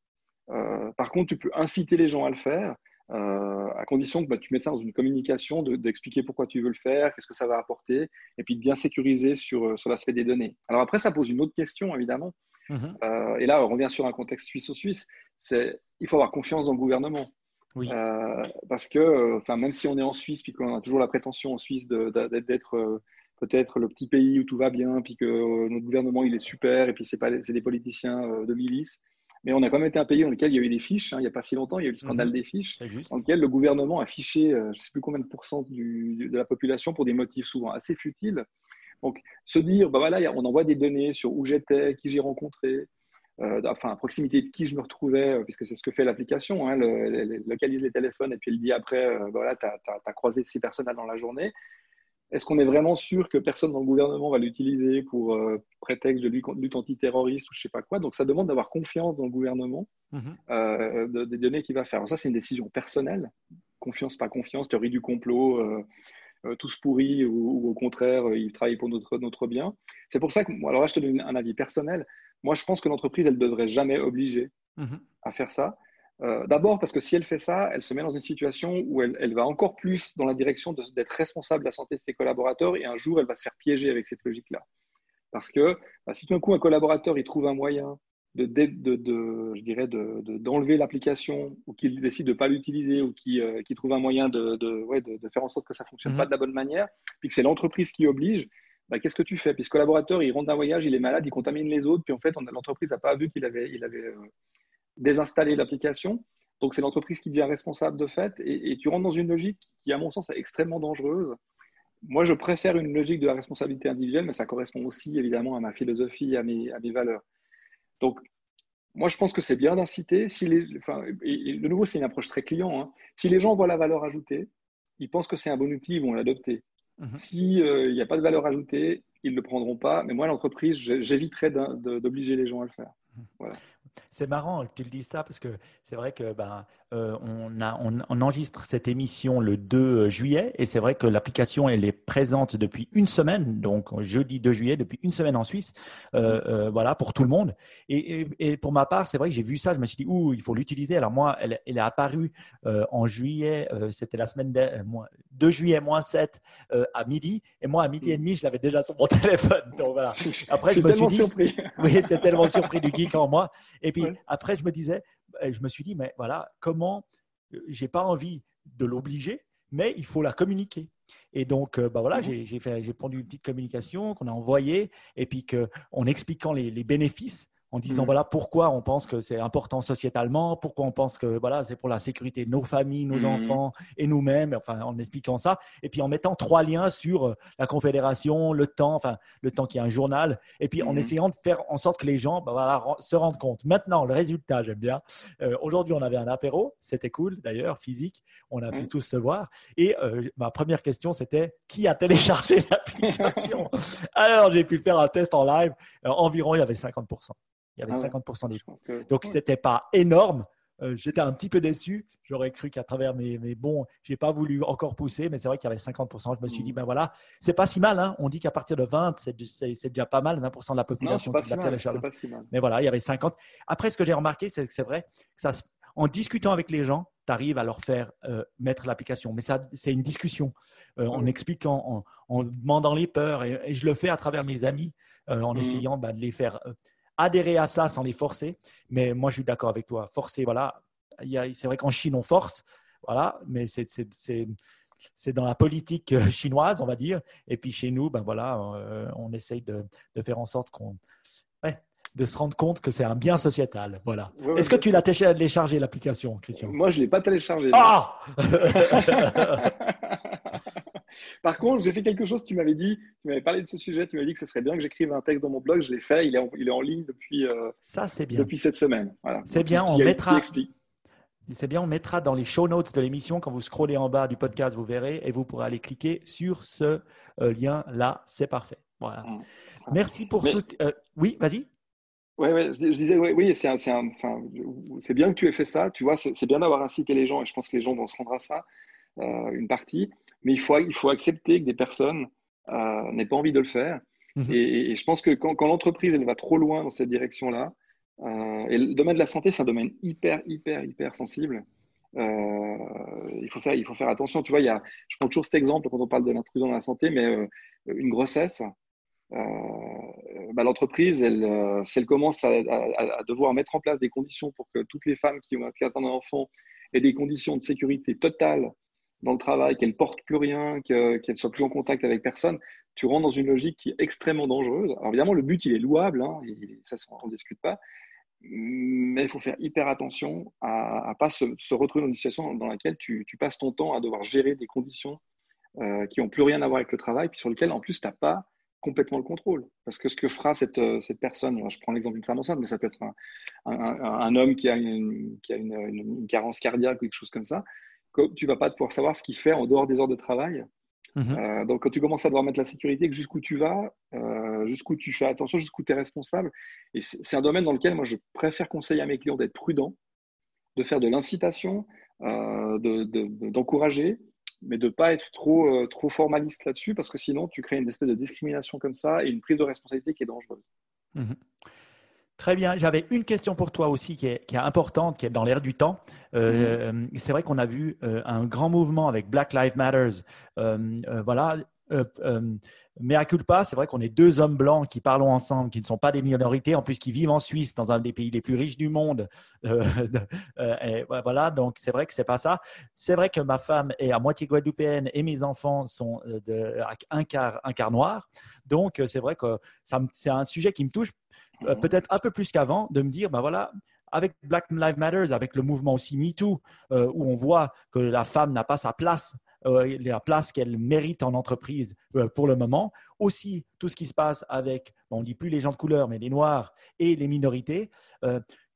Euh, par contre tu peux inciter les gens à le faire euh, à condition que bah, tu mettes ça dans une communication, d'expliquer pourquoi tu veux le faire, qu'est-ce que ça va apporter, et puis de bien sécuriser sur, euh, sur l'aspect des données. Alors après, ça pose une autre question, évidemment. Mhm. Euh, et là, on revient sur un contexte suisse-suisse. C'est il faut avoir confiance dans le gouvernement. Oui. parce que, même si on est en Suisse, puis qu'on a toujours la prétention en Suisse d'être peut-être le petit pays où tout va bien, puis que notre gouvernement il est super, et puis c'est pas c'est des politiciens de milice. Mais on a quand même été un pays dans lequel il y a eu des fiches, hein, il n'y a pas si longtemps, il y a eu le scandale mhm. des fiches, dans lequel le gouvernement a fiché euh, je ne sais plus combien de pourcents de la population pour des motifs souvent assez futiles. Donc, se dire, bah voilà, on envoie des données sur où j'étais, qui j'ai rencontré, euh, enfin, à proximité de qui je me retrouvais, euh, puisque c'est ce que fait l'application, hein, elle, localise les téléphones et puis elle dit après, voilà, tu as, croisé ces personnes-là dans la journée. Est-ce qu'on est vraiment sûr que personne dans le gouvernement va l'utiliser pour euh, prétexte de lutte antiterroriste ou je sais pas quoi? Donc ça demande d'avoir confiance dans le gouvernement mhm. euh, des données qu'il va faire. ça c'est une décision personnelle. Confiance, pas confiance, théorie du complot, euh, tous pourris ou, au contraire ils travaillent pour notre, notre bien. C'est pour ça que, alors là je te donne un avis personnel. Moi je pense que l'entreprise elle devrait jamais obliger mhm. à faire ça. Euh, d'abord parce que si elle fait ça, elle se met dans une situation où elle, va encore plus dans la direction d'être responsable de la santé de ses collaborateurs et un jour, elle va se faire piéger avec cette logique-là. Parce que bah, si tout d'un coup, un collaborateur il trouve un moyen de, de, je dirais, d'enlever l'application ou qu'il décide de ne pas l'utiliser ou qu'il euh, trouve un moyen de, de, faire en sorte que ça ne fonctionne pas mhm. de la bonne manière, puis que c'est l'entreprise qui oblige, bah, qu'est-ce que tu fais? Puis ce collaborateur, il rentre d'un voyage, il est malade, il contamine les autres, puis en fait, l'entreprise n'a pas vu qu'il avait, il avait euh, désinstallé l'application. Donc c'est l'entreprise qui devient responsable de fait, et, tu rentres dans une logique qui, à mon sens, est extrêmement dangereuse. Moi, je préfère une logique de la responsabilité individuelle, mais ça correspond aussi évidemment à ma philosophie, à mes, à mes valeurs. Donc, moi, je pense que c'est bien d'inciter. Si les, enfin, et, de nouveau, c'est une approche très client. Hein. Si les gens voient la valeur ajoutée, ils pensent que c'est un bon outil, ils vont l'adopter. Mhm. S'il euh, n'y a pas de valeur ajoutée, ils ne le prendront pas. Mais moi, l'entreprise, j'éviterai d'obliger les gens à le faire. Mhm. Voilà. C'est marrant que tu le dises ça parce que c'est vrai que ben, euh, on, a, on, enregistre cette émission le 2 juillet et c'est vrai que l'application elle est présente depuis une semaine, donc jeudi 2 juillet, depuis une semaine en Suisse, euh, euh, voilà pour tout le monde. Et, et, pour ma part, c'est vrai que j'ai vu ça, je me suis dit ouh il faut l'utiliser. Alors moi, elle, elle est apparue en juillet, c'était la semaine de, 2 juillet moins 7 à midi et moi à midi et demi je l'avais déjà sur mon téléphone. Donc voilà. Après je, me suis dit, surpris. oui, étais tellement surpris du geek en moi. Et puis après, je me disais, je me suis dit, mais voilà, comment, euh, j'ai pas envie de l'obliger, mais il faut la communiquer. Et donc, euh, bah voilà, mmh j'ai fait, j'ai pondu une petite communication qu'on a envoyée, et puis que, en expliquant les, les bénéfices en disant mmh. voilà pourquoi on pense que c'est important sociétalement, pourquoi on pense que voilà c'est pour la sécurité de nos familles, nos mmh. enfants et nous-mêmes, enfin en expliquant ça, et puis en mettant trois liens sur euh, la confédération, le temps, enfin le temps qui est un journal, et puis en mmh. essayant de faire en sorte que les gens bah, voilà, se rendent compte. Maintenant le résultat, j'aime bien. Euh, aujourd'hui on avait un apéro, c'était cool d'ailleurs, physique, on a pu tous se voir, et euh, ma première question c'était qui a téléchargé l'application? Alors j'ai pu faire un test en live, environ il y avait 50%. Il y avait 50% ah des gens. Donc, ce n'était pas énorme. Euh, j'étais un petit peu déçu. J'aurais cru qu'à travers mes, mes bons, j'ai pas voulu encore pousser, mais c'est vrai qu'il y avait 50%. Je me suis dit, mm. ben voilà, c'est pas si mal. Hein. On dit qu'à partir de 20, c'est déjà pas mal, 20% de la population qui l'a téléchargé. Mais voilà, il y avait 50. Après, ce que j'ai remarqué, c'est que c'est vrai, ça, en discutant avec les gens, tu arrives à leur faire euh, mettre l'application. Mais ça, c'est une discussion, euh, en expliquant, en, demandant les peurs. Et, je le fais à travers mes amis, en mm. essayant ben, de les faire adhérer à ça sans les forcer. Mais moi, je suis d'accord avec toi. Forcer, voilà. C'est vrai qu'en Chine, on force, voilà, mais c'est dans la politique euh, chinoise, on va dire. Et puis chez nous, ben voilà, euh, on essaye de, de, faire en sorte qu'on. de se rendre compte que c'est un bien sociétal. Voilà. Est-ce que tu l'as téléchargé l'application, Christian? Moi, je ne l'ai pas téléchargé. Ah Par contre, j'ai fait quelque chose, tu m'avais dit, tu m'avais parlé de ce sujet, tu m'avais dit que ce serait bien que j'écrive un texte dans mon blog, je l'ai fait, il est en, il est en ligne depuis, euh, Ça, bien. depuis cette semaine. Voilà. C'est bien, on mettra. C'est bien, on mettra dans les show notes de l'émission, quand vous scrollez en bas du podcast, vous verrez, et vous pourrez aller cliquer sur ce euh, lien-là. C'est parfait. Voilà. Mmh. Merci pour tout. Euh, oui, vas-y. Oui, ouais, je, disais, oui, oui c'est enfin, bien que tu aies fait ça. Tu vois, c'est bien d'avoir incité les gens, et je pense que les gens vont se rendre à ça, une partie. Mais il faut, il faut accepter que des personnes euh, n'aient pas envie de le faire. Mhm. Et, je pense que quand, quand l'entreprise elle va trop loin dans cette direction-là, euh, et le domaine de la santé, c'est un domaine hyper, hyper, hyper sensible. Euh, il, faut faire, il faut faire attention. Tu vois, il y a, je prends toujours cet exemple quand on parle de l'intrusion dans la santé, mais euh, une grossesse, bah, l'entreprise, elle, si elle commence à, à, à, devoir mettre en place des conditions pour que toutes les femmes qui ont un enfant aient des conditions de sécurité totale dans le travail, qu'elle porte plus rien, qu'elle ne soit plus en contact avec personne, tu rentres dans une logique qui est extrêmement dangereuse. Alors évidemment, le but, il est louable, hein, ça, on ne discute pas, mais il faut faire hyper attention à ne pas se, retrouver dans une situation dans laquelle tu, passes ton temps à devoir gérer des conditions euh, qui n'ont plus rien à voir avec le travail, puis sur lesquelles, en plus, tu n'as pas complètement le contrôle. Parce que ce que fera cette, cette personne, je prends l'exemple d'une femme enceinte, mais ça peut être un, homme qui a, une, carence cardiaque ou quelque chose comme ça, tu vas pas pouvoir savoir ce qu'il fait en dehors des heures de travail. Mhm. Euh, donc, quand tu commences à devoir mettre la sécurité, jusqu'où tu vas, euh, jusqu'où tu fais attention, jusqu'où tu es responsable. Et c'est un domaine dans lequel moi, je préfère conseiller à mes clients d'être prudents, de faire de l'incitation, euh, d'encourager, mais de ne pas être trop, trop formaliste là-dessus, parce que sinon, tu crées une espèce de discrimination comme ça et une prise de responsabilité qui est dangereuse. Mhm. Très bien. J'avais une question pour toi aussi qui est, importante, qui est dans l'air du temps. Euh, mm-hmm. C'est vrai qu'on a vu euh, un grand mouvement avec Black Lives Matter. Euh, voilà, euh, euh, mea culpa, c'est vrai qu'on est deux hommes blancs qui parlons ensemble, qui ne sont pas des minorités, en plus qui vivent en Suisse, dans un des pays les plus riches du monde. Euh, et voilà, donc c'est vrai que c'est pas ça. C'est vrai que ma femme est à moitié guadeloupéenne et mes enfants sont de, un quart un quart noir. Donc c'est vrai que c'est un sujet qui me touche peut-être un peu plus qu'avant, de me dire, ben voilà, avec Black Lives Matter, avec le mouvement aussi MeToo, euh, où on voit que la femme n'a pas sa place, euh, la place qu'elle mérite en entreprise euh, pour le moment. Aussi, tout ce qui se passe avec, on ne dit plus les gens de couleur, mais les noirs et les minorités.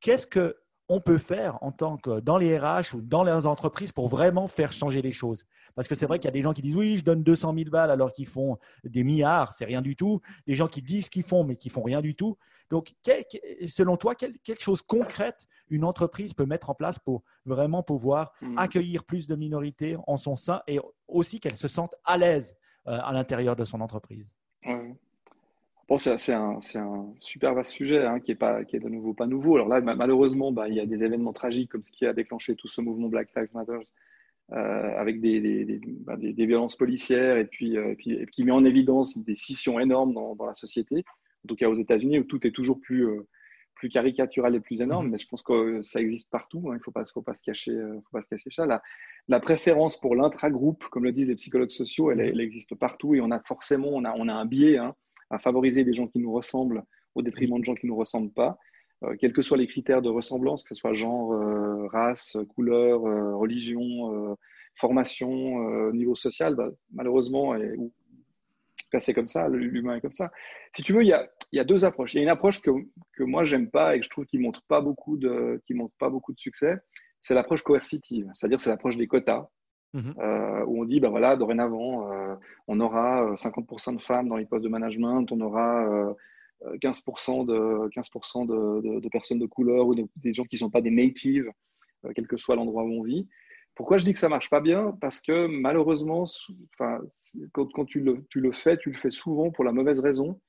Qu'est-ce que on peut faire en tant que dans les RH ou dans les entreprises pour vraiment faire changer les choses Parce que c'est vrai qu'il y a des gens qui disent oui, je donne 200 000 balles alors qu'ils font des milliards, c'est rien du tout. Des gens qui disent qu'ils font mais qui font rien du tout. Donc, selon toi, quelque chose concrète une entreprise peut mettre en place pour vraiment pouvoir hmm. accueillir plus de minorités en son sein et aussi qu'elle se sente à l'aise euh, à l'intérieur de son entreprise? Bon, c'est un, super vaste sujet hein, qui, est pas, qui est de nouveau pas nouveau. Alors là, malheureusement, bah, il y a des événements tragiques comme ce qui a déclenché tout ce mouvement Black Lives Matter euh, avec bah, des, des, violences policières et puis, euh, et puis, qui met en évidence des scissions énormes dans, dans la société en tout cas aux États-Unis, où tout est toujours plus, euh, plus caricatural et plus énorme, mhm. mais je pense que ça existe partout. Hein. il ne faut pas, faut pas se cacher, faut pas se cacher ça. La, la préférence pour l'intragroupe, comme le disent les psychologues sociaux, elle, elle, existe partout et on a forcément, on a, on a un biais hein, à favoriser des gens qui nous ressemblent au détriment de gens qui ne nous ressemblent pas. Euh, quels que soient les critères de ressemblance, que ce soit genre, race, couleur, religion, formation, niveau social, bah, malheureusement, c'est comme ça, l'humain est comme ça. Si tu veux, il y a, deux approches. Il y a une approche que, que moi, j'aime pas et que je trouve qui ne qui montre pas beaucoup de succès. C'est l'approche coercitive, c'est-à-dire c'est l'approche des quotas, mhm. euh, où on dit, ben voilà, dorénavant, euh, on aura 50% euh, de femmes dans les postes de management, on aura 15% de, 15 de, personnes de couleur ou des gens qui ne sont pas des natives, quel que soit l'endroit où on vit. Pourquoi je dis que ça marche pas bien? Parce que malheureusement, enfin, quand, tu, le, fais, tu le fais souvent pour la mauvaise raison.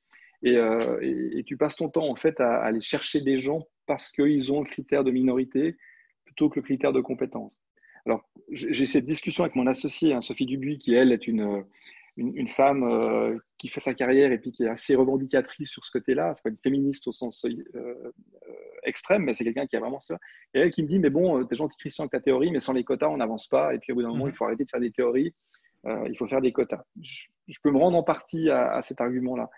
Et, tu passes ton temps en fait à, aller chercher des gens parce qu'ils ont le critère de minorité plutôt que le critère de compétence. Alors, j'ai cette discussion avec mon associé, hein, Sophie Dubuis, qui elle est une, une, femme euh, qui fait sa carrière et puis qui est assez revendicatrice sur ce côté-là. C'est pas une féministe au sens euh, euh, extrême, mais c'est quelqu'un qui a vraiment ça. Et elle qui me dit, mais bon, t'es gentil Christian avec ta théorie, mais sans les quotas, on n'avance pas. Et puis au bout d'un moment, il mhm. faut arrêter de faire des théories. il faut faire des quotas. Je, peux me rendre en partie à, cet argument-là.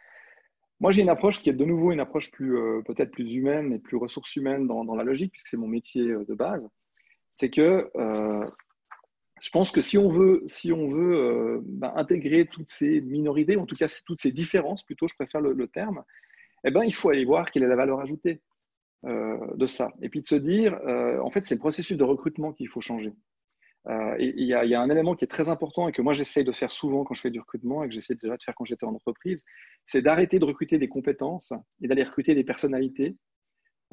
Moi, j'ai une approche qui est de nouveau une approche plus peut-être plus humaine et plus ressources humaines dans, dans la logique, puisque c'est mon métier de base. C'est que je pense que si on veut, si on veut euh, ben, intégrer toutes ces minorités, en tout cas toutes ces différences, plutôt, je préfère le, terme, eh ben, il faut aller voir quelle est la valeur ajoutée euh, de ça. Et puis de se dire, euh, en fait, c'est le processus de recrutement qu'il faut changer. il y, a un élément qui est très important et que moi j'essaye de faire souvent quand je fais du recrutement et que j'essaie déjà de faire quand j'étais en entreprise, c'est d'arrêter de recruter des compétences et d'aller recruter des personnalités.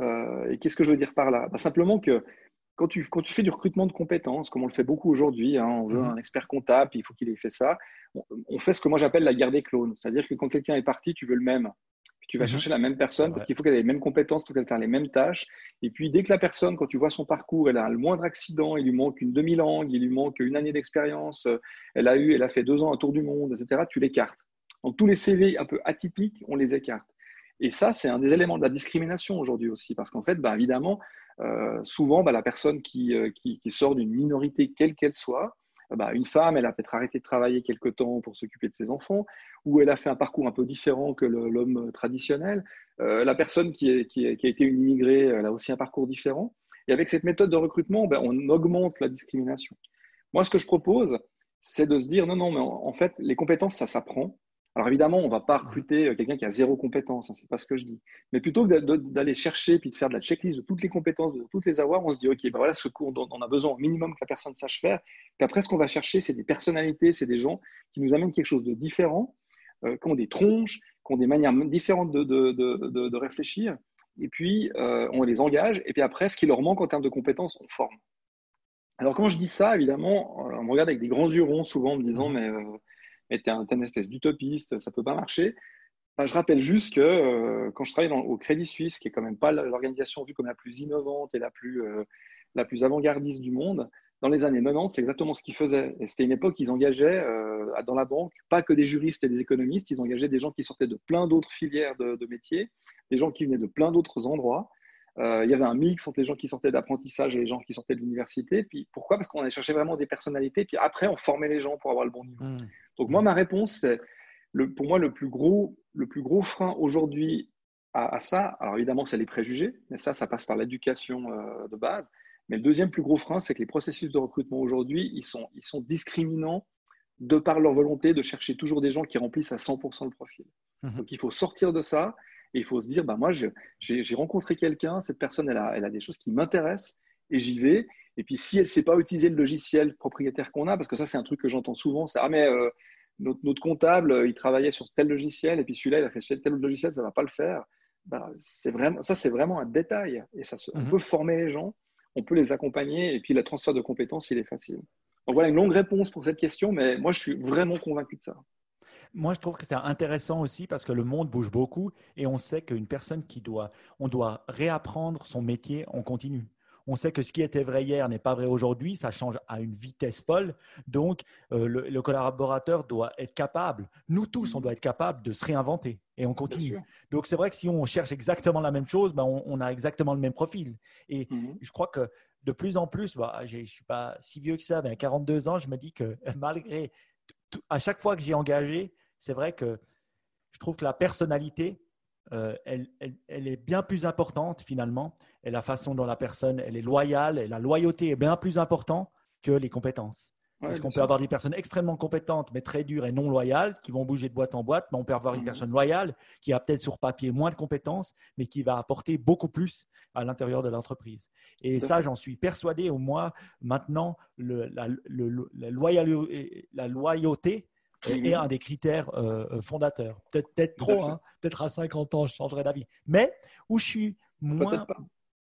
et qu'est-ce que je veux dire par là? Ben, Simplement que quand tu, quand tu fais du recrutement de compétences, comme on le fait beaucoup aujourd'hui, hein, on veut mhm. un expert comptable, il faut qu'il ait fait ça, on, fait ce que moi j'appelle la guerre des clones. C'est-à-dire que quand quelqu'un est parti, tu veux le même. tu vas mhm. chercher la même personne parce qu'il faut qu'elle ait les mêmes compétences, pour qu'elle fasse les mêmes tâches. Et puis, dès que la personne, quand tu vois son parcours, elle a le moindre accident, il lui manque une demi-langue, il lui manque une année d'expérience, euh, elle a eu, elle a fait deux ans un tour du monde, etc., tu l'écartes. Donc, tous les CV un peu atypiques, on les écarte. Et ça, c'est un des éléments de la discrimination aujourd'hui aussi, parce qu'en fait, bah, évidemment, euh, souvent, bah, la personne euh, qui, qui, sort d'une minorité, quelle qu'elle soit, bah, une femme, elle a peut-être arrêté de travailler quelque temps pour s'occuper de ses enfants, ou elle a fait un parcours un peu différent que l'homme traditionnel. Euh, la personne qui, qui, a été une immigrée, elle a aussi un parcours différent. Et avec cette méthode de recrutement, ben, on augmente la discrimination. Moi, ce que je propose, c'est de se dire non, non, mais en fait, les compétences, ça s'apprend. Alors évidemment, on ne va pas recruter euh, quelqu'un qui a zéro compétence, hein, ce n'est pas ce que je dis. Mais plutôt que d'aller chercher puis de faire de la checklist de toutes les compétences, de toutes les avoir, on se dit, OK, ben voilà ce qu'on on a besoin au minimum que la personne sache faire. Puis après, ce qu'on va chercher, c'est des personnalités, c'est des gens qui nous amènent quelque chose de différent, euh, qui ont des tronches, qui ont des manières différentes de, de, de, de réfléchir. Et puis, euh, on les engage. Et puis après, ce qui leur manque en termes de compétences, on forme. Alors quand je dis ça, évidemment, on me regarde avec des grands yeux ronds souvent en me disant, mais mais tu es, une espèce d'utopiste, ça ne peut pas marcher. je rappelle juste que euh, quand je travaille au Crédit Suisse, qui est quand même pas l'organisation vue comme la plus innovante et la plus, euh, plus avant-gardiste du monde, dans les années 90, c'est exactement ce qu'ils faisaient. C'était une époque, ils engageaient euh, dans la banque pas que des juristes et des économistes, ils engageaient des gens qui sortaient de plein d'autres filières de, métiers, des gens qui venaient de plein d'autres endroits. Euh, il y avait un mix entre les gens qui sortaient d'apprentissage et les gens qui sortaient de l'université. Puis pourquoi? Parce qu'on allait chercher vraiment des personnalités. Puis après, on formait les gens pour avoir le bon niveau. Mmh. Donc moi, ma réponse, c'est le, pour moi le plus gros, le plus gros frein aujourd'hui à, ça. Alors évidemment, c'est les préjugés, mais ça, ça passe par l'éducation euh, de base. Mais le deuxième plus gros frein, c'est que les processus de recrutement aujourd'hui, ils sont, ils sont discriminants de par leur volonté de chercher toujours des gens qui remplissent à 100% le profil. Mhm. Donc il faut sortir de ça et il faut se dire, bah, moi, j'ai rencontré quelqu'un, cette personne, elle a, elle a des choses qui m'intéressent et j'y vais. Et puis si elle ne sait pas utiliser le logiciel propriétaire qu'on a, parce que ça, c'est un truc que j'entends souvent, c'est, ah mais euh, notre, notre, comptable, il travaillait sur tel logiciel et puis celui-là, il a fait tel autre logiciel, ça ne va pas le faire. Bah, vraiment, ça, c'est vraiment un détail. Et ça, on mhm. peut former les gens on peut les accompagner et puis le transfert de compétences, il est facile. Donc voilà une longue réponse pour cette question, mais moi je suis vraiment convaincu de ça. Moi, je trouve que c'est intéressant aussi parce que le monde bouge beaucoup et on sait qu'une personne qui doit, on doit réapprendre son métier en continu. On sait que ce qui était vrai hier n'est pas vrai aujourd'hui, ça change à une vitesse folle. Donc, euh, le, collaborateur doit être capable, nous tous, on doit être capable de se réinventer et on continue. Donc, c'est vrai que si on cherche exactement la même chose, ben, on, a exactement le même profil. Et mhm. je crois que de plus en plus, bah, je ne suis pas si vieux que ça, mais à 42 ans, je me dis que malgré, à chaque fois que j'ai engagé, c'est vrai que je trouve que la personnalité, euh, elle, est bien plus importante finalement. Et la façon dont la personne elle est loyale, et la loyauté est bien plus importante que les compétences. Parce qu'on peut avoir des personnes extrêmement compétentes, mais très dures et non loyales, qui vont bouger de boîte en boîte, mais on peut avoir une mhm. personne loyale qui a peut-être sur papier moins de compétences, mais qui va apporter beaucoup plus à l'intérieur de l'entreprise. Et ça, j'en suis persuadé, au moins maintenant, le, la, la, la loyauté est un des critères euh, euh, fondateurs. Peut-être trop, hein. peut-être à 50 ans, je changerai d'avis. Mais où je suis moins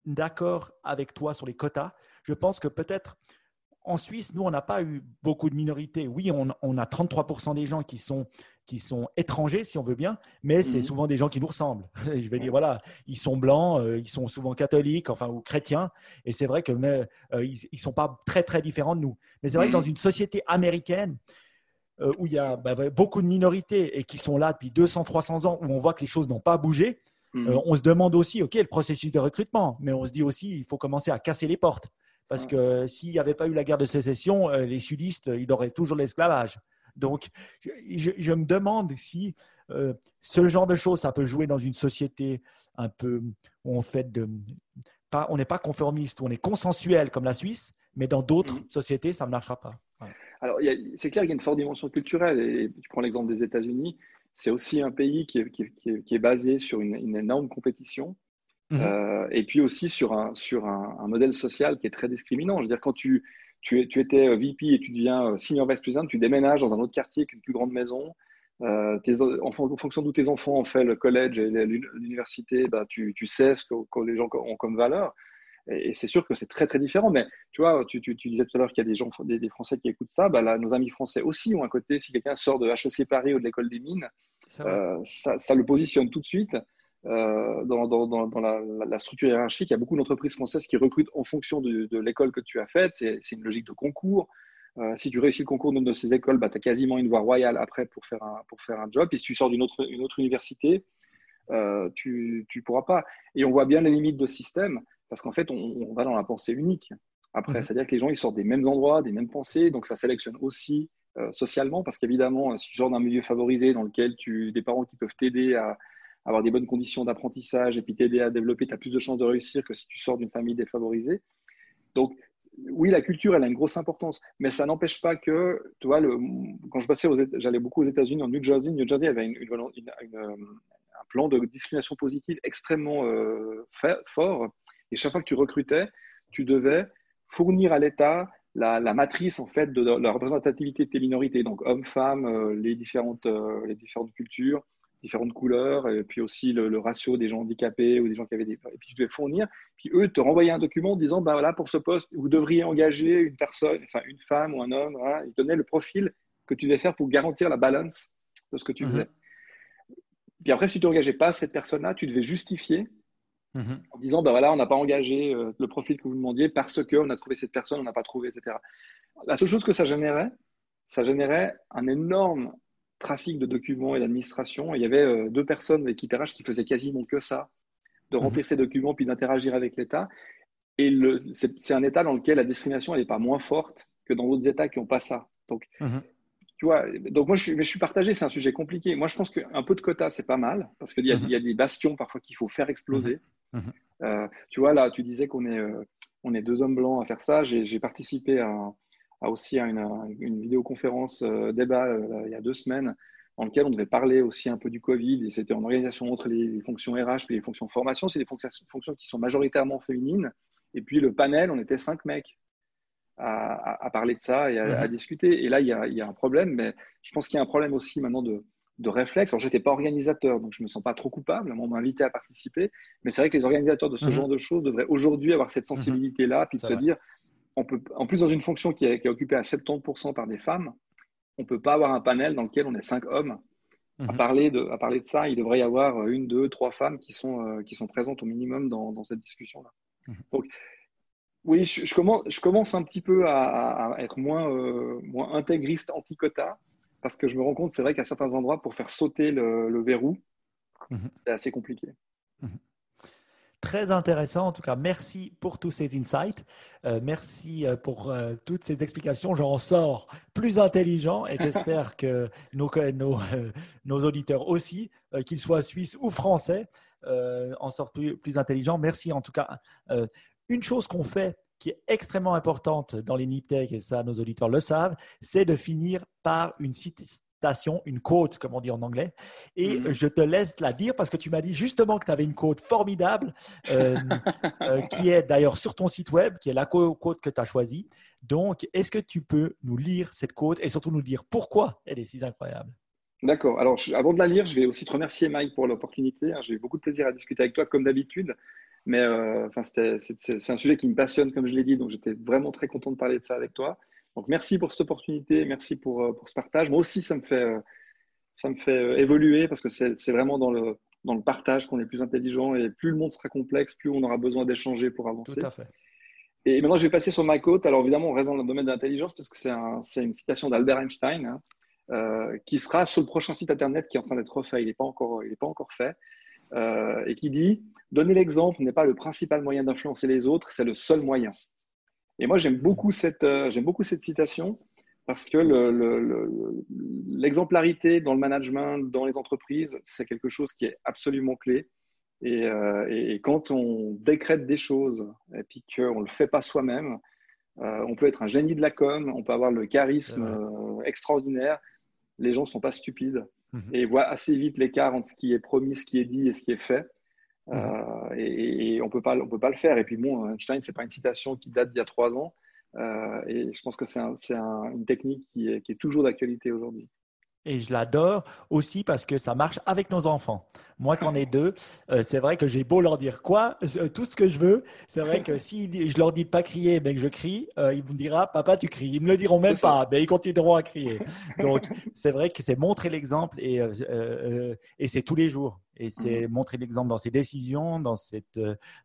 d'accord avec toi sur les quotas, je pense que peut-être en Suisse, nous, on n'a pas eu beaucoup de minorités. Oui, on, on a 33% des gens qui sont, qui sont étrangers, si on veut bien, mais c'est mhm. souvent des gens qui nous ressemblent. Je vais dire, voilà, ils sont blancs, euh, ils sont souvent catholiques, enfin, ou chrétiens, et c'est vrai que mais, ils ne sont pas très, très différents de nous. Mais c'est vrai que dans mhm. une société américaine, euh, où il y a bah, beaucoup de minorités et qui sont là depuis 200, 300 ans, où on voit que les choses n'ont pas bougé, mhm. euh, on se demande aussi, OK, le processus de recrutement, mais on se dit aussi, il faut commencer à casser les portes. Parce que s'il n'y avait pas eu la guerre de sécession, euh, les sudistes, ils auraient toujours l'esclavage. Donc, je, me demande si ce genre de choses, ça peut jouer dans une société un peu où on fait de, pas, on n'est pas conformiste, on est consensuel comme la Suisse, mais dans d'autres mhm. sociétés, ça ne marchera pas. Alors, c'est clair qu'il y a une forte dimension culturelle. Et tu prends l'exemple des États-Unis, c'est aussi un pays qui est, basé sur une, énorme compétition. Mhm. Euh, et puis aussi sur, un, sur un, modèle social qui est très discriminant. Je veux dire, quand tu, tu, tu étais VP et tu deviens senior vice president, tu déménages dans un autre quartier qu'une plus grande maison. Euh, en, fonction d'où tes enfants ont fait le collège et l'université, bah, tu, tu, sais ce que, que, les gens ont comme valeur. Et, c'est sûr que c'est très, très différent. Mais tu vois, tu, disais tout à l'heure qu'il y a des gens, des, Français qui écoutent ça. Bah là, nos amis français aussi ont un côté. Si quelqu'un sort de HEC Paris ou de l'école des mines, euh, ça, le positionne tout de suite. Euh, dans, dans, dans la, structure hiérarchique, il y a beaucoup d'entreprises françaises qui recrutent en fonction de, l'école que tu as faite. C'est une logique de concours. Euh, si tu réussis le concours d'une de ces écoles, bah, tu as quasiment une voie royale après pour faire un, pour faire un job. Et si tu sors d'une autre, une autre université, tu ne pourras pas. Et on voit bien les limites de ce système. Parce qu'en fait, on, va dans la pensée unique. Après, mhm. c'est-à-dire que les gens, ils sortent des mêmes endroits, des mêmes pensées, donc ça sélectionne aussi euh, socialement, parce qu'évidemment, si tu sors d'un milieu favorisé dans lequel tu des parents qui peuvent t'aider à, avoir des bonnes conditions d'apprentissage et puis t'aider à développer, tu as plus de chances de réussir que si tu sors d'une famille défavorisée. Donc, oui, la culture, elle a une grosse importance, mais ça n'empêche pas que, tu vois, le, quand je passais, j'allais beaucoup aux États-Unis, en New Jersey, New Jersey avait une, un plan de discrimination positive extrêmement euh, fort et chaque fois que tu recrutais, tu devais fournir à l'État la, matrice en fait de, la représentativité de tes minorités, donc hommes, femmes, euh, les, différentes, euh, les différentes cultures, différentes couleurs, et puis aussi le, ratio des gens handicapés ou des gens qui avaient des. Et puis tu devais fournir, puis eux te renvoyaient un document en disant bah voilà, pour ce poste, vous devriez engager une personne, enfin une femme ou un homme, ils donnaient le profil que tu devais faire pour garantir la balance de ce que tu mhm. faisais. Puis après, si tu n'engageais pas cette personne-là, tu devais justifier mhm. en disant ben voilà, on n'a pas engagé euh, le profil que vous demandiez parce qu'on a trouvé cette personne, on n'a pas trouvé, etc. La seule chose que ça générait, ça générait un énorme trafic de documents et d'administration. Il y avait euh, deux personnes d'équipe RH qui faisaient quasiment que ça, de mhm. remplir ces documents puis d'interagir avec l'État. Et c'est un État dans lequel la discrimination n'est pas moins forte que dans d'autres États qui n'ont pas ça. Donc, mhm. tu vois, donc moi, je suis, mais je suis partagé, c'est un sujet compliqué. Moi, je pense qu'un peu de quota, c'est pas mal, parce qu'il y, y, a des bastions parfois qu'il faut faire exploser. Euh, tu vois, là, tu disais qu'on est, euh, on est deux hommes blancs à faire ça. J'ai participé à, aussi à une, une vidéoconférence euh, débat il y a deux semaines dans lequel on devait parler aussi un peu du Covid et c'était en organisation entre les, fonctions RH et les fonctions formation. C'est des fonctions, fonctions, qui sont majoritairement féminines. Et puis le panel, on était cinq mecs à, à, parler de ça et à, mhm. discuter. Et là, il y, a, il y, a, un problème, mais je pense qu'il y a un problème aussi maintenant de, de réflexe. Alors, je n'étais pas organisateur, donc je ne me sens pas trop coupable. On m'a invité à participer. Mais c'est vrai que les organisateurs de ce mhm. genre de choses devraient aujourd'hui avoir cette mhm. sensibilité-là, puis de se dire, on peut, en plus, dans une fonction qui est, occupée à 70% par des femmes, on ne peut pas avoir un panel dans lequel on est cinq hommes. À, mhm. parler de, à parler de ça, il devrait y avoir une, deux, trois femmes qui sont, euh, qui sont présentes au minimum dans, cette discussion-là. Donc, oui, je, commence, je commence un petit peu à, être moins, euh, moins intégriste anti-quota parce que je me rends compte, c'est vrai qu'à certains endroits, pour faire sauter le, verrou, mhm. c'est assez compliqué. Très intéressant. En tout cas, merci pour tous ces insights. Euh, merci euh, pour euh, toutes ces explications. J'en sors plus intelligent et j'espère que nos, nos, nos, auditeurs aussi, qu'ils soient suisses ou français, en sortent plus, plus, intelligents. Merci en tout cas. une chose qu'on fait qui est extrêmement importante dans les NIPTEC, et ça nos auditeurs le savent, c'est de finir par une une quote, comme on dit en anglais. Et mhm. je te laisse la dire parce que tu m'as dit justement que tu avais une quote formidable euh, euh, qui est d'ailleurs sur ton site web, qui est la quote que tu as choisie. Donc, est-ce que tu peux nous lire cette quote et surtout nous dire pourquoi elle est si incroyable? D'accord. Alors, avant de la lire, je vais aussi te remercier, Mike, pour l'opportunité. J'ai eu beaucoup de plaisir à discuter avec toi, comme d'habitude. Mais euh, enfin, c'est un sujet qui me passionne, comme je l'ai dit. Donc, j'étais vraiment très content de parler de ça avec toi. Donc merci pour cette opportunité, merci pour, euh, pour ce partage. Moi aussi, ça me fait, euh, ça me fait évoluer parce que c'est vraiment dans le, dans le partage qu'on est plus intelligent et plus le monde sera complexe, plus on aura besoin d'échanger pour avancer. Tout à fait. Et maintenant, je vais passer sur ma côte. Alors évidemment, on reste dans le domaine de l'intelligence parce que c'est un, une citation d'Albert Einstein hein, euh, qui sera sur le prochain site internet qui est en train d'être refait. Il n'est pas encore, il pas encore fait. Euh, et qui dit Donner l'exemple n'est pas le principal moyen d'influencer les autres, c'est le seul moyen. Et moi, j'aime beaucoup, cette, euh, j'aime beaucoup cette citation parce que l'exemplarité dans le management, dans les entreprises, c'est quelque chose qui est absolument clé. Et, euh, quand on décrète des choses et puis qu'on ne le fait pas soi-même, euh, on peut être un génie de la com, on peut avoir le charisme extraordinaire. Les gens ne sont pas stupides mhm. et voient assez vite l'écart entre ce qui est promis, ce qui est dit et ce qui est fait. Mhm. Euh, et, on peut pas, on peut pas le faire. Et puis bon, Einstein, c'est pas une citation qui date d'il y a trois ans. Euh, et je pense que c'est une technique qui est toujours d'actualité aujourd'hui. Et je l'adore aussi parce que ça marche avec nos enfants. Moi, quand on est deux, euh, c'est vrai que j'ai beau leur dire quoi, euh, tout ce que je veux. C'est vrai que si je leur dis pas crier, mais que je crie, euh, ils me diront papa tu cries. Ils me le diront même pas, mais ils continueront à crier. Donc c'est vrai que c'est montrer l'exemple et et c'est tous les jours et c'est mmh. montrer l'exemple dans ses décisions, dans, cette,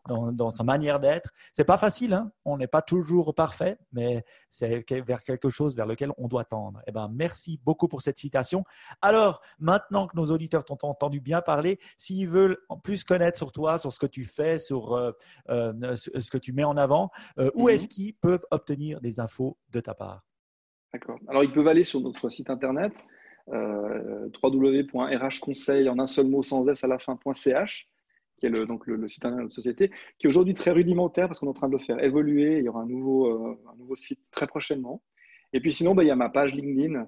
dans, dans sa manière d'être. C'est pas facile, hein on n'est pas toujours parfait, mais c'est vers quelque chose vers lequel on doit tendre. Eh ben, merci beaucoup pour cette citation. Alors, maintenant que nos auditeurs t'ont entendu bien parler, s'ils veulent plus connaître sur toi, sur ce que tu fais, sur euh, euh, ce que tu mets en avant, euh, où mhm. est-ce qu'ils peuvent obtenir des infos de ta part? D'accord. Alors, ils peuvent aller sur notre site internet www.rhconseil en un seul mot sans s à la fin.ch qui est le, donc le, site internet de notre société, qui est aujourd'hui très rudimentaire parce qu'on est en train de le faire évoluer. Il y aura un nouveau, nouveau site très prochainement. Et puis sinon, bah, il y a ma page LinkedIn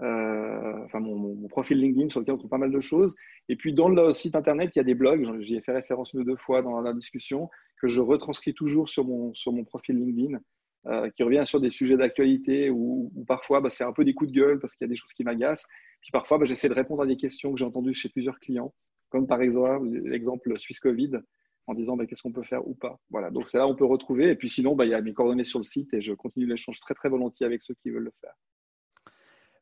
euh, enfin mon, profil LinkedIn sur lequel on trouve pas mal de choses. Et puis dans le site internet, il y a des blogs, j'y ai fait référence une ou deux fois dans la discussion, que je retranscris toujours sur mon, sur mon profil LinkedIn, euh, qui revient sur des sujets d'actualité où, parfois bah, c'est un peu des coups de gueule parce qu'il y a des choses qui m'agacent. Puis parfois bah, j'essaie de répondre à des questions que j'ai entendues chez plusieurs clients, comme par exemple l'exemple Suisse Covid en disant bah, qu'est-ce qu'on peut faire ou pas. Voilà, donc c'est là où on peut retrouver. Et puis sinon, il y a mes coordonnées sur le site et je continue l'échange très très volontiers avec ceux qui veulent le faire.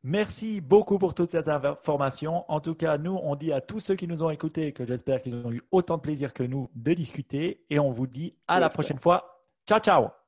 Merci beaucoup pour toutes ces informations. En tout cas, nous, on dit à tous ceux qui nous ont écoutés que j'espère qu'ils ont eu autant de plaisir que nous de discuter. Et on vous dit à la prochaine fois. Ciao, ciao